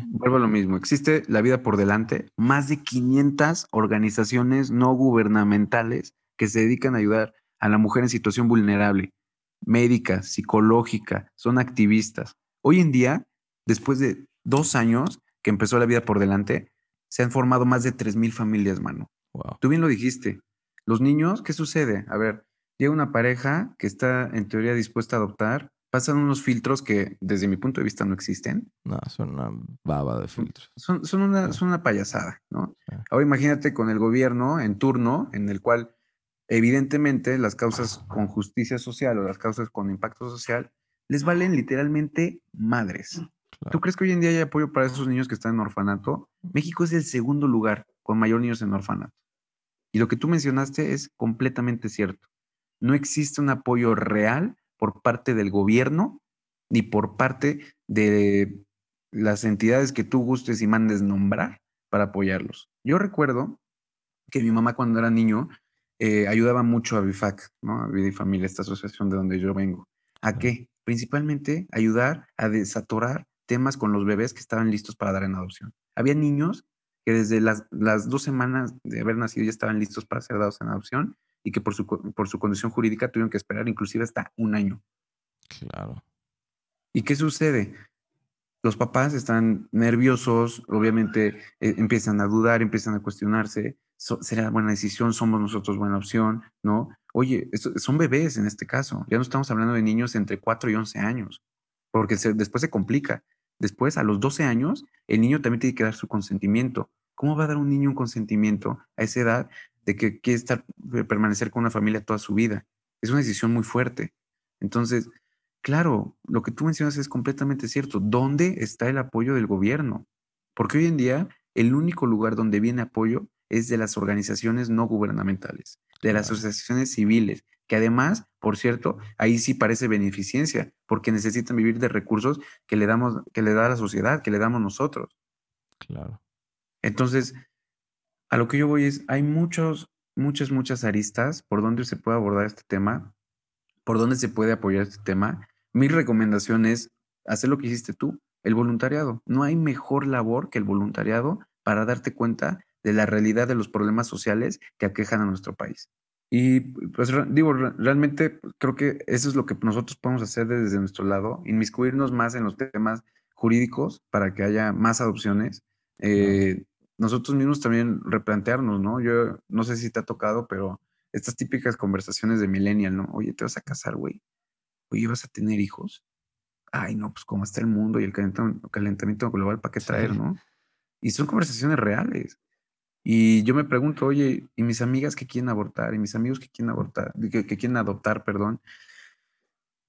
Vuelvo a lo mismo. Existe la vida por delante, más de 500 organizaciones no gubernamentales que se dedican a ayudar a la mujer en situación vulnerable, médica, psicológica, son activistas. Hoy en día, después de dos años que empezó la vida por delante, se han formado más de 3.000 familias, mano. Tú bien lo dijiste. Los niños, ¿qué sucede? A ver, llega una pareja que está en teoría dispuesta a adoptar, pasan unos filtros que desde mi punto de vista no existen. No, son una baba de filtros. Son, son, una, son una payasada, ¿no? Ahora imagínate con el gobierno en turno en el cual Evidentemente, las causas con justicia social o las causas con impacto social les valen literalmente madres. ¿Tú crees que hoy en día hay apoyo para esos niños que están en orfanato? México es el segundo lugar con mayor niños en orfanato. Y lo que tú mencionaste es completamente cierto. No existe un apoyo real por parte del gobierno ni por parte de las entidades que tú gustes y mandes nombrar para apoyarlos. Yo recuerdo que mi mamá cuando era niño eh, ayudaba mucho a BIFAC, ¿no? a Vida y Familia, esta asociación de donde yo vengo. ¿A qué? Principalmente ayudar a desatorar temas con los bebés que estaban listos para dar en adopción. Había niños que desde las, las dos semanas de haber nacido ya estaban listos para ser dados en adopción y que por su, por su condición jurídica tuvieron que esperar inclusive hasta un año. Claro. ¿Y qué sucede? Los papás están nerviosos, obviamente eh, empiezan a dudar, empiezan a cuestionarse, será buena decisión, somos nosotros buena opción, ¿no? Oye, son bebés en este caso, ya no estamos hablando de niños entre 4 y 11 años, porque después se complica. Después, a los 12 años, el niño también tiene que dar su consentimiento. ¿Cómo va a dar un niño un consentimiento a esa edad de que quiere estar, eh, permanecer con una familia toda su vida? Es una decisión muy fuerte. Entonces, claro, lo que tú mencionas es completamente cierto. ¿Dónde está el apoyo del gobierno? Porque hoy en día, el único lugar donde viene apoyo es de las organizaciones no gubernamentales, de las asociaciones civiles, que además, por cierto, ahí sí parece beneficencia, porque necesitan vivir de recursos que le damos, que le da la sociedad, que le damos nosotros. Claro. Entonces, a lo que yo voy es, hay muchos, muchas, muchas aristas por donde se puede abordar este tema, por donde se puede apoyar este tema. Mi recomendación es hacer lo que hiciste tú, el voluntariado. No hay mejor labor que el voluntariado para darte cuenta de la realidad de los problemas sociales que aquejan a nuestro país. Y pues digo, realmente pues, creo que eso es lo que nosotros podemos hacer desde nuestro lado, inmiscuirnos más en los temas jurídicos para que haya más adopciones. Eh, nosotros mismos también replantearnos, ¿no? Yo no sé si te ha tocado, pero estas típicas conversaciones de millennial, ¿no? Oye, te vas a casar, güey. Oye, vas a tener hijos. Ay, no, pues cómo está el mundo y el calentamiento, global, ¿para qué traer, no? Y son conversaciones reales. Y yo me pregunto, oye, ¿y mis amigas que quieren abortar? ¿Y mis amigos que quieren abortar? Que, que quieren adoptar, perdón.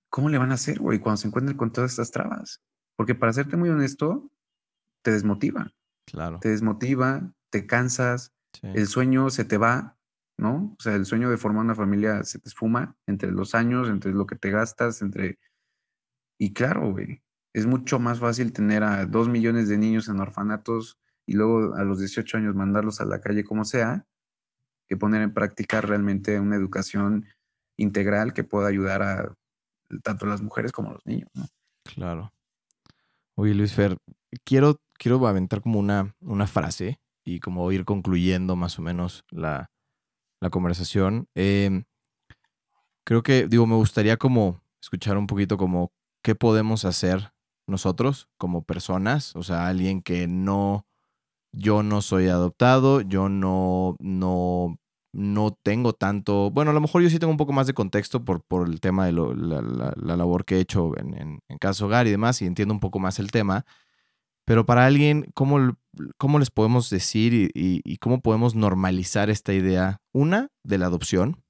¿Cómo le van a hacer, güey, cuando se encuentren con todas estas trabas? Porque para serte muy honesto, te desmotiva. Claro. Te desmotiva, te cansas, el sueño se te va, ¿no? O sea, el sueño de formar una familia se te esfuma entre los años, entre lo que te gastas, entre... Y claro, güey, es mucho más fácil tener a dos millones de niños en orfanatos y luego a los 18 años mandarlos a la calle como sea, que poner en práctica realmente una educación integral que pueda ayudar a tanto las mujeres como los niños. Claro. Oye, Luis Fer, quiero, quiero aventar como una, una frase y como ir concluyendo más o menos la, conversación. Em, creo que, digo, me gustaría como escuchar un poquito como qué podemos hacer nosotros como personas, o sea, alguien que no, yo no soy adoptado, yo no, no, no tengo tanto, bueno, a lo mejor yo sí tengo un poco más de contexto por, por el tema de la, labor que he hecho en, en, en caso hogar y demás, y entiendo un poco más el tema, pero para alguien, ¿cómo, cómo les podemos decir y, y, cómo podemos normalizar esta idea? Una, de la adopción.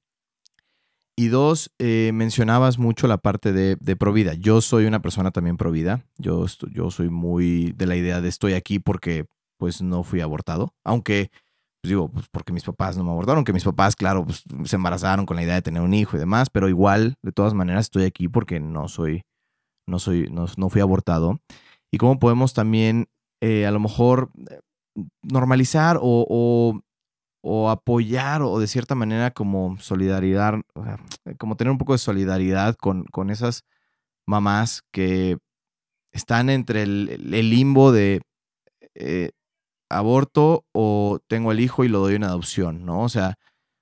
Y dos, eh, mencionabas mucho la parte de, de provida. Yo soy una persona también provida. Yo, yo soy muy de la idea de estoy aquí porque pues no fui abortado. Aunque, pues digo, pues porque mis papás no me abortaron, que mis papás, claro, pues se embarazaron con la idea de tener un hijo y demás, pero igual, de todas maneras, estoy aquí porque no soy, no soy, no, no fui abortado y cómo podemos también eh, a lo mejor eh, normalizar o, apoyar o de cierta manera como solidaridad, como tener un poco de solidaridad con, con esas mamás que están entre el, limbo de eh, aborto o tengo el hijo y lo doy en adopción, ¿no? O sea,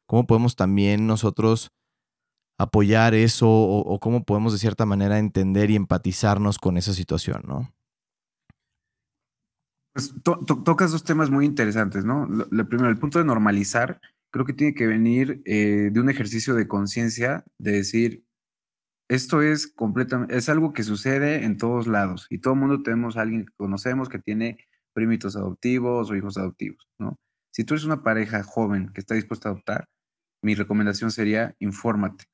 ¿cómo podemos también nosotros apoyar eso o, cómo podemos de cierta manera entender y empatizarnos con esa situación, ¿no? Pues tocas dos temas muy interesantes, ¿no? Lo, primero, el punto de normalizar, creo que tiene que venir eh, de un ejercicio de conciencia, de decir, esto es completamente, es algo que sucede en todos lados y todo el mundo tenemos a alguien que conocemos que tiene primitos adoptivos o hijos adoptivos, ¿no? Si tú eres una pareja joven que está dispuesta a adoptar, mi recomendación sería infórmate.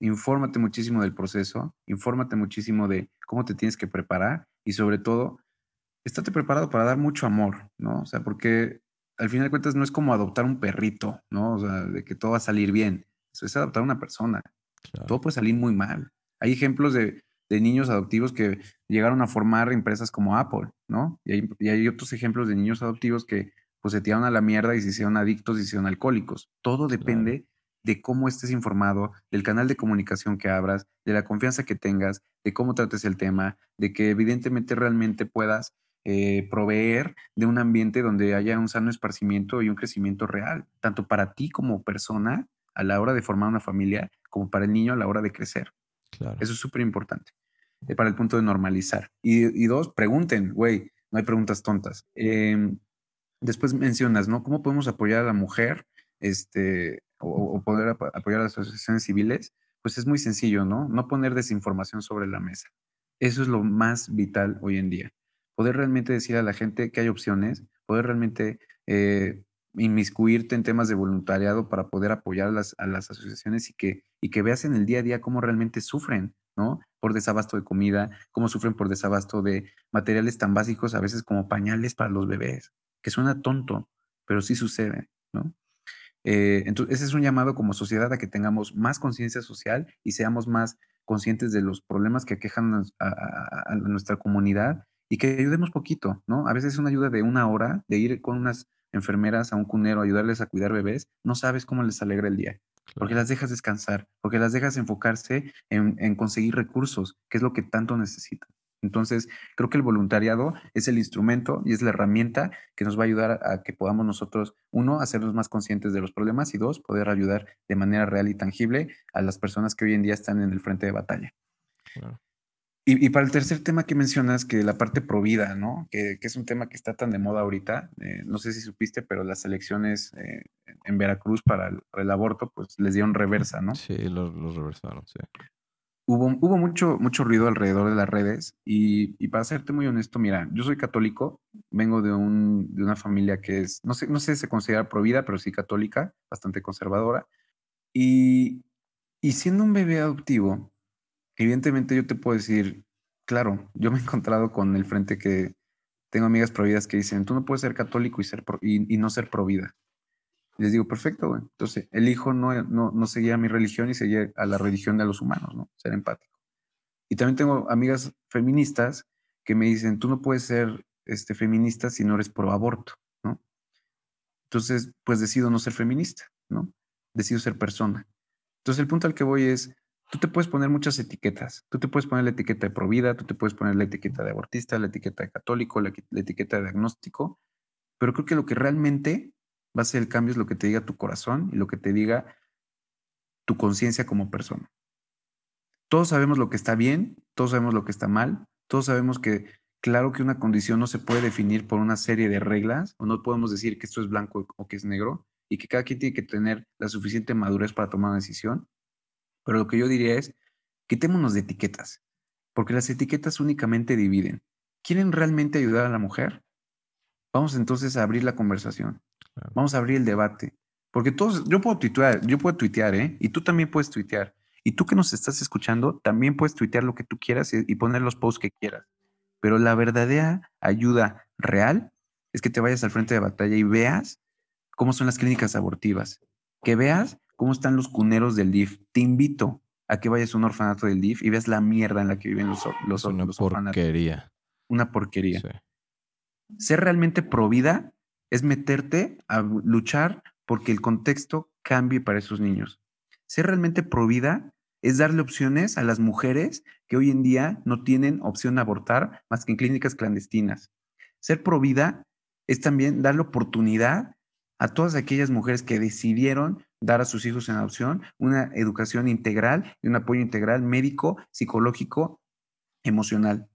Infórmate muchísimo del proceso, infórmate muchísimo de cómo te tienes que preparar y sobre todo estate preparado para dar mucho amor, ¿no? O sea, porque al final de cuentas no es como adoptar un perrito, ¿no? O sea, de que todo va a salir bien. Eso es adoptar a una persona. Todo puede salir muy mal. Hay ejemplos de, niños adoptivos que llegaron a formar empresas como Apple, ¿no? Y hay, y hay, otros ejemplos de niños adoptivos que pues se tiraron a la mierda y se hicieron adictos y se hicieron alcohólicos. Todo depende de cómo estés informado, del canal de comunicación que abras, de la confianza que tengas, de cómo trates el tema, de que evidentemente realmente puedas eh, proveer de un ambiente donde haya un sano esparcimiento y un crecimiento real, tanto para ti como persona a la hora de formar una familia, como para el niño a la hora de crecer. Eso es súper importante eh, para el punto de normalizar. Y, dos, pregunten, güey, no hay preguntas tontas. Em, después mencionas, ¿no? ¿Cómo podemos apoyar a la mujer este, o, o poder apoyar a las asociaciones civiles? Pues es muy sencillo, ¿no? No poner desinformación sobre la mesa. Eso es lo más vital hoy en día poder realmente decir a la gente que hay opciones, poder realmente eh, inmiscuirte en temas de voluntariado para poder apoyar a las, a las asociaciones y que, y que veas en el día a día cómo realmente sufren, ¿no? Por desabasto de comida, cómo sufren por desabasto de materiales tan básicos a veces como pañales para los bebés, que suena tonto, pero sí sucede, ¿no? Eh, entonces, ese es un llamado como sociedad a que tengamos más conciencia social y seamos más conscientes de los problemas que aquejan a nuestra comunidad y que ayudemos poquito, ¿no? A veces una ayuda de una hora, de ir con unas enfermeras a un cunero, ayudarles a cuidar bebés, no sabes cómo les alegra el día. Porque las dejas descansar, porque las dejas enfocarse en, conseguir recursos, que es lo que tanto necesitan. Entonces, creo que el voluntariado es el instrumento y es la herramienta que nos va a ayudar a que podamos nosotros, uno, hacernos más conscientes de los problemas y dos, poder ayudar de manera real y tangible a las personas que hoy en día están en el frente de batalla. Y, para el tercer tema que mencionas, que la parte provida, ¿no? Que, es un tema que está tan de moda ahorita. Eh, no sé si supiste, pero las elecciones eh, en Veracruz para el, aborto, pues les dieron reversa, ¿no? Sí, los, reversaron, sí. Hubo, hubo mucho, mucho ruido alrededor de las redes y, y, para serte muy honesto, mira, yo soy católico, vengo de, un, de una familia que es, no sé, no sé si se considera provida, pero sí católica, bastante conservadora. Y, y siendo un bebé adoptivo, evidentemente yo te puedo decir, claro, yo me he encontrado con el frente que tengo amigas providas que dicen, tú no puedes ser católico y, ser y, no ser provida. Les digo, perfecto, güey. Entonces, el hijo no, no, no seguía mi religión y seguía a la religión de los humanos, ¿no? Ser empático. Y también tengo amigas feministas que me dicen, tú no puedes ser este, feminista si no eres pro aborto, ¿no? Entonces, pues decido no ser feminista, ¿no? Decido ser persona. Entonces, el punto al que voy es, tú te puedes poner muchas etiquetas. Tú te puedes poner la etiqueta de provida, tú te puedes poner la etiqueta de abortista, la etiqueta de católico, la, etiqueta de diagnóstico, pero creo que lo que realmente va a ser el cambio es lo que te diga tu corazón y lo que te diga tu conciencia como persona. Todos sabemos lo que está bien, todos sabemos lo que está mal, todos sabemos que claro que una condición no se puede definir por una serie de reglas, o no podemos decir que esto es blanco o que es negro, y que cada quien tiene que tener la suficiente madurez para tomar una decisión. Pero lo que yo diría es, quitémonos de etiquetas, porque las etiquetas únicamente dividen. ¿Quieren realmente ayudar a la mujer? Vamos entonces a abrir la conversación. Vamos a abrir el debate. Porque todos, yo puedo tuitear, yo puedo tuitear, ¿eh? Y tú también puedes tuitear. Y tú que nos estás escuchando, también puedes tuitear lo que tú quieras y, y poner los posts que quieras. Pero la verdadera ayuda real es que te vayas al frente de batalla y veas cómo son las clínicas abortivas. Que veas cómo están los cuneros del DIF. Te invito a que vayas a un orfanato del DIF y veas la mierda en la que viven los, los, Una porquería. Una porquería. Ser realmente pro vida es meterte a luchar porque el contexto cambie para esos niños. Ser realmente pro vida es darle opciones a las mujeres que hoy en día no tienen opción de abortar más que en clínicas clandestinas. Ser pro vida es también darle oportunidad a todas aquellas mujeres que decidieron dar a sus hijos en adopción una educación integral y un apoyo integral médico, psicológico, emocional.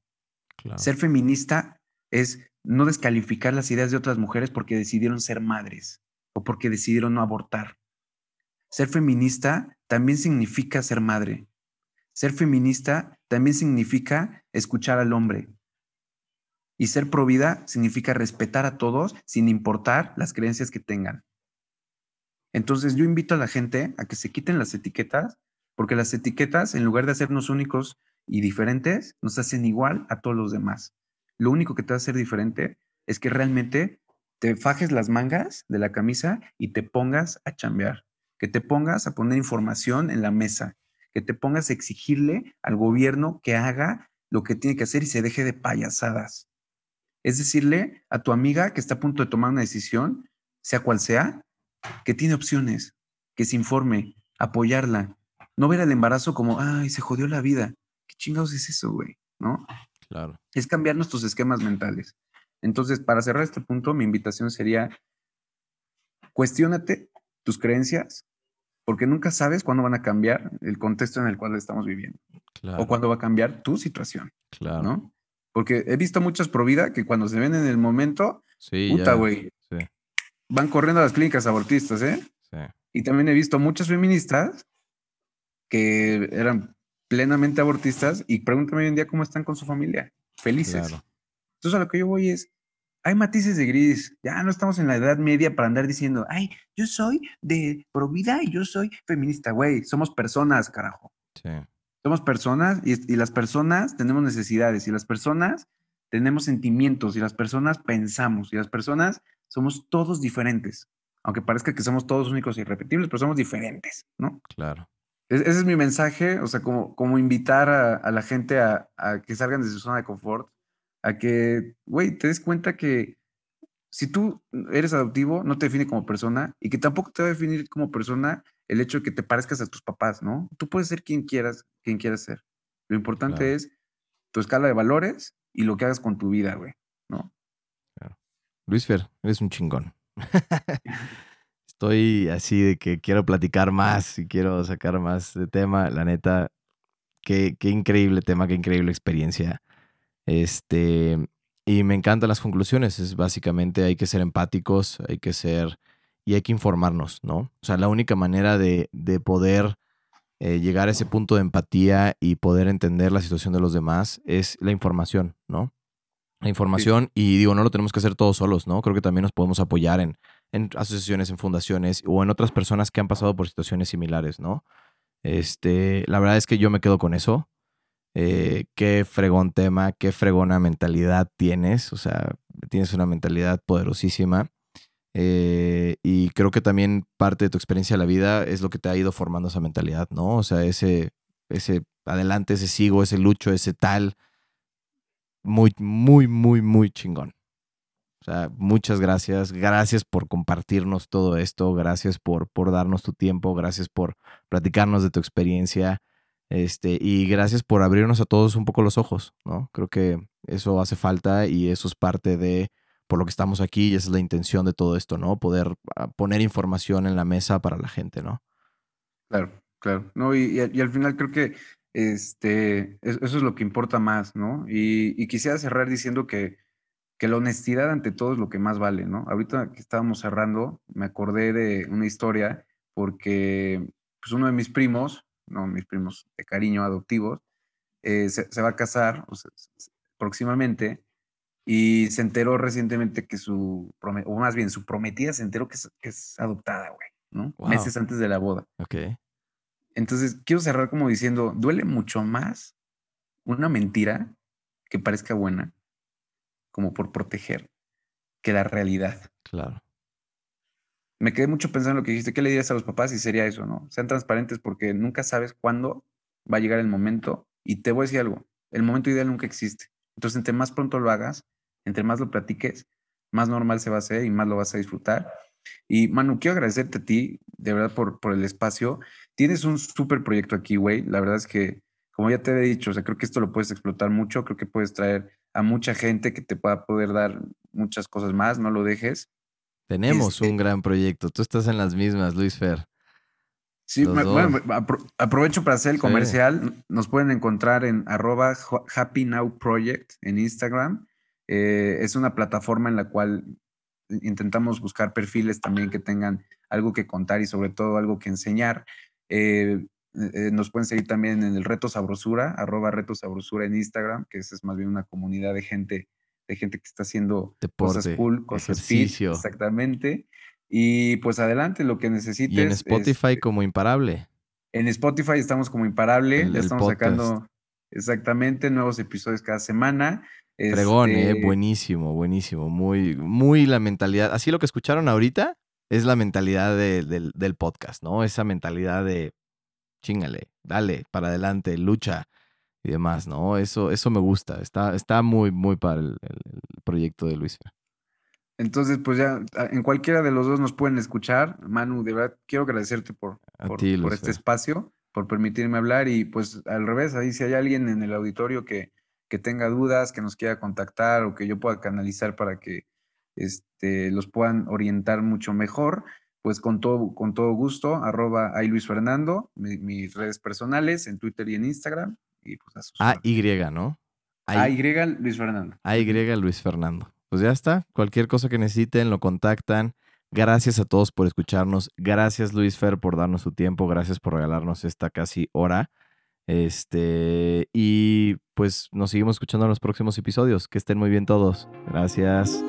Ser feminista es no descalificar las ideas de otras mujeres porque decidieron ser madres o porque decidieron no abortar. Ser feminista también significa ser madre. Ser feminista también significa escuchar al hombre. Y ser provida significa respetar a todos sin importar las creencias que tengan. Entonces yo invito a la gente a que se quiten las etiquetas, porque las etiquetas, en lugar de hacernos únicos y diferentes, nos hacen igual a todos los demás. Lo único que te va a hacer diferente es que realmente te fajes las mangas de la camisa y te pongas a chambear, que te pongas a poner información en la mesa, que te pongas a exigirle al gobierno que haga lo que tiene que hacer y se deje de payasadas. Es decirle a tu amiga que está a punto de tomar una decisión, sea cual sea, que tiene opciones, que se informe, apoyarla, no ver el embarazo como, ay, se jodió la vida. ¿Qué chingados es eso, güey? ¿No? Claro. Es cambiar nuestros esquemas mentales. Entonces, para cerrar este punto, mi invitación sería, cuestiónate tus creencias, porque nunca sabes cuándo van a cambiar el contexto en el cual estamos viviendo. O cuándo va a cambiar tu situación. Claro. ¿no? Porque he visto muchas pro vida que cuando se ven en el momento, puta, güey, van corriendo a las clínicas abortistas, ¿eh? Sí. Y también he visto muchas feministas que eran plenamente abortistas y pregúntame hoy en día cómo están con su familia. Felices. Entonces a lo que yo voy es, hay matices de gris. Ya no estamos en la edad media para andar diciendo, ay, yo soy de pro vida y yo soy feminista. Güey, somos personas, carajo. Sí. Somos personas y, y las personas tenemos necesidades y las personas tenemos sentimientos y las personas pensamos y las personas somos todos diferentes. Aunque parezca que somos todos únicos y irrepetibles, pero somos diferentes, ¿no? Claro. ese es mi mensaje, o sea, como, como invitar a, la gente a, que salgan de su zona de confort, a que, güey, te des cuenta que si tú eres adoptivo, no te define como persona y que tampoco te va a definir como persona el hecho de que te parezcas a tus papás, ¿no? Tú puedes ser quien quieras, quien quieras ser. Lo importante es tu escala de valores y lo que hagas con tu vida, güey. Luis Fer, eres un chingón. Estoy así de que quiero platicar más y quiero sacar más de tema. La neta, qué, qué increíble tema, qué increíble experiencia. Este, y me encantan las conclusiones. Es básicamente hay que ser empáticos, hay que ser y hay que informarnos, ¿no? O sea, la única manera de, de poder eh, llegar a ese punto de empatía y poder entender la situación de los demás es la información, ¿no? La información, y digo, no lo tenemos que hacer todos solos, ¿no? Creo que también nos podemos apoyar en, en asociaciones, en fundaciones o en otras personas que han pasado por situaciones similares, ¿no? Este, la verdad es que yo me quedo con eso. Eh, qué fregón tema, qué fregona mentalidad tienes. O sea, tienes una mentalidad poderosísima. Eh, y creo que también parte de tu experiencia de la vida es lo que te ha ido formando esa mentalidad, ¿no? O sea, ese, ese adelante, ese sigo, ese lucho, ese tal. Muy, muy, muy, muy chingón. O sea, muchas gracias. Gracias por compartirnos todo esto. Gracias por, por darnos tu tiempo. Gracias por platicarnos de tu experiencia. Este, y gracias por abrirnos a todos un poco los ojos, ¿no? Creo que eso hace falta y eso es parte de por lo que estamos aquí y esa es la intención de todo esto, ¿no? Poder ah, poner información en la mesa para la gente, ¿no? Claro, claro. No, y, al final creo que este, eso es lo que importa más, ¿no? Y, quisiera cerrar diciendo que, que, la honestidad ante todo es lo que más vale, ¿no? Ahorita que estábamos cerrando, me acordé de una historia porque pues uno de mis primos, no, mis primos de cariño adoptivos, eh, se, va a casar próximamente y se enteró recientemente que su, o más bien su prometida se enteró que es, adoptada, güey, ¿no? Meses antes de la boda. Ok. Entonces, quiero cerrar como diciendo, duele mucho más una mentira que parezca buena, como por proteger, que la realidad. Claro. Me quedé mucho pensando en lo que dijiste, ¿qué le dirías a los papás? Y sería eso, ¿no? Sean transparentes porque nunca sabes cuándo va a llegar el momento. Y te voy a decir algo, el momento ideal nunca existe. Entonces, entre más pronto lo hagas, entre más lo platiques, más normal se va a hacer y más lo vas a disfrutar. Y Manu, quiero agradecerte a ti, de verdad, por, por el espacio. Tienes un súper proyecto aquí, güey. La verdad es que, como ya te he dicho, o sea, creo que esto lo puedes explotar mucho. Creo que puedes traer a mucha gente que te pueda poder dar muchas cosas más. No lo dejes. Tenemos un gran proyecto. Tú estás en las mismas, Luis Fer. Sí, bueno, aprovecho para hacer el comercial. Nos pueden encontrar en arroba Happy Now Project en Instagram. Eh, es una plataforma en la cual intentamos buscar perfiles también que tengan algo que contar y sobre todo algo que enseñar. Eh, eh, nos pueden seguir también en el Reto Sabrosura, arroba Reto Sabrosura en Instagram, que es más bien una comunidad de gente, de gente que está haciendo cosas cool, cosas ejercicio. exactamente. Y pues adelante, lo que necesites. Y en Spotify como imparable. En Spotify estamos como imparable, ya estamos sacando exactamente nuevos episodios cada semana. Fregón, eh, este buenísimo, buenísimo. Muy, muy la mentalidad. Así lo que escucharon ahorita es la mentalidad del podcast, ¿no? Esa mentalidad de chingale, dale, para adelante, lucha y demás, ¿no? Eso, eso me gusta. Está, está muy, muy para el, proyecto de Luis. Entonces, pues ya en cualquiera de los dos nos pueden escuchar. Manu, de verdad, quiero agradecerte por, por, por este espacio, por permitirme hablar y pues al revés, ahí si hay alguien en el auditorio que, que tenga dudas, que nos quiera contactar o que yo pueda canalizar para que este, los puedan orientar mucho mejor, pues con todo, con todo gusto, arroba ahí Luis Fernando, mis redes personales en Twitter y en Instagram. Y pues a y ¿no? A Y Luis Fernando. A Y Luis Fernando. Pues ya está. Cualquier cosa que necesiten, lo contactan. Gracias a todos por escucharnos. Gracias Luis Fer por darnos su tiempo. Gracias por regalarnos esta casi hora. Este, y pues nos seguimos escuchando en los próximos episodios. Que estén muy bien todos. Gracias.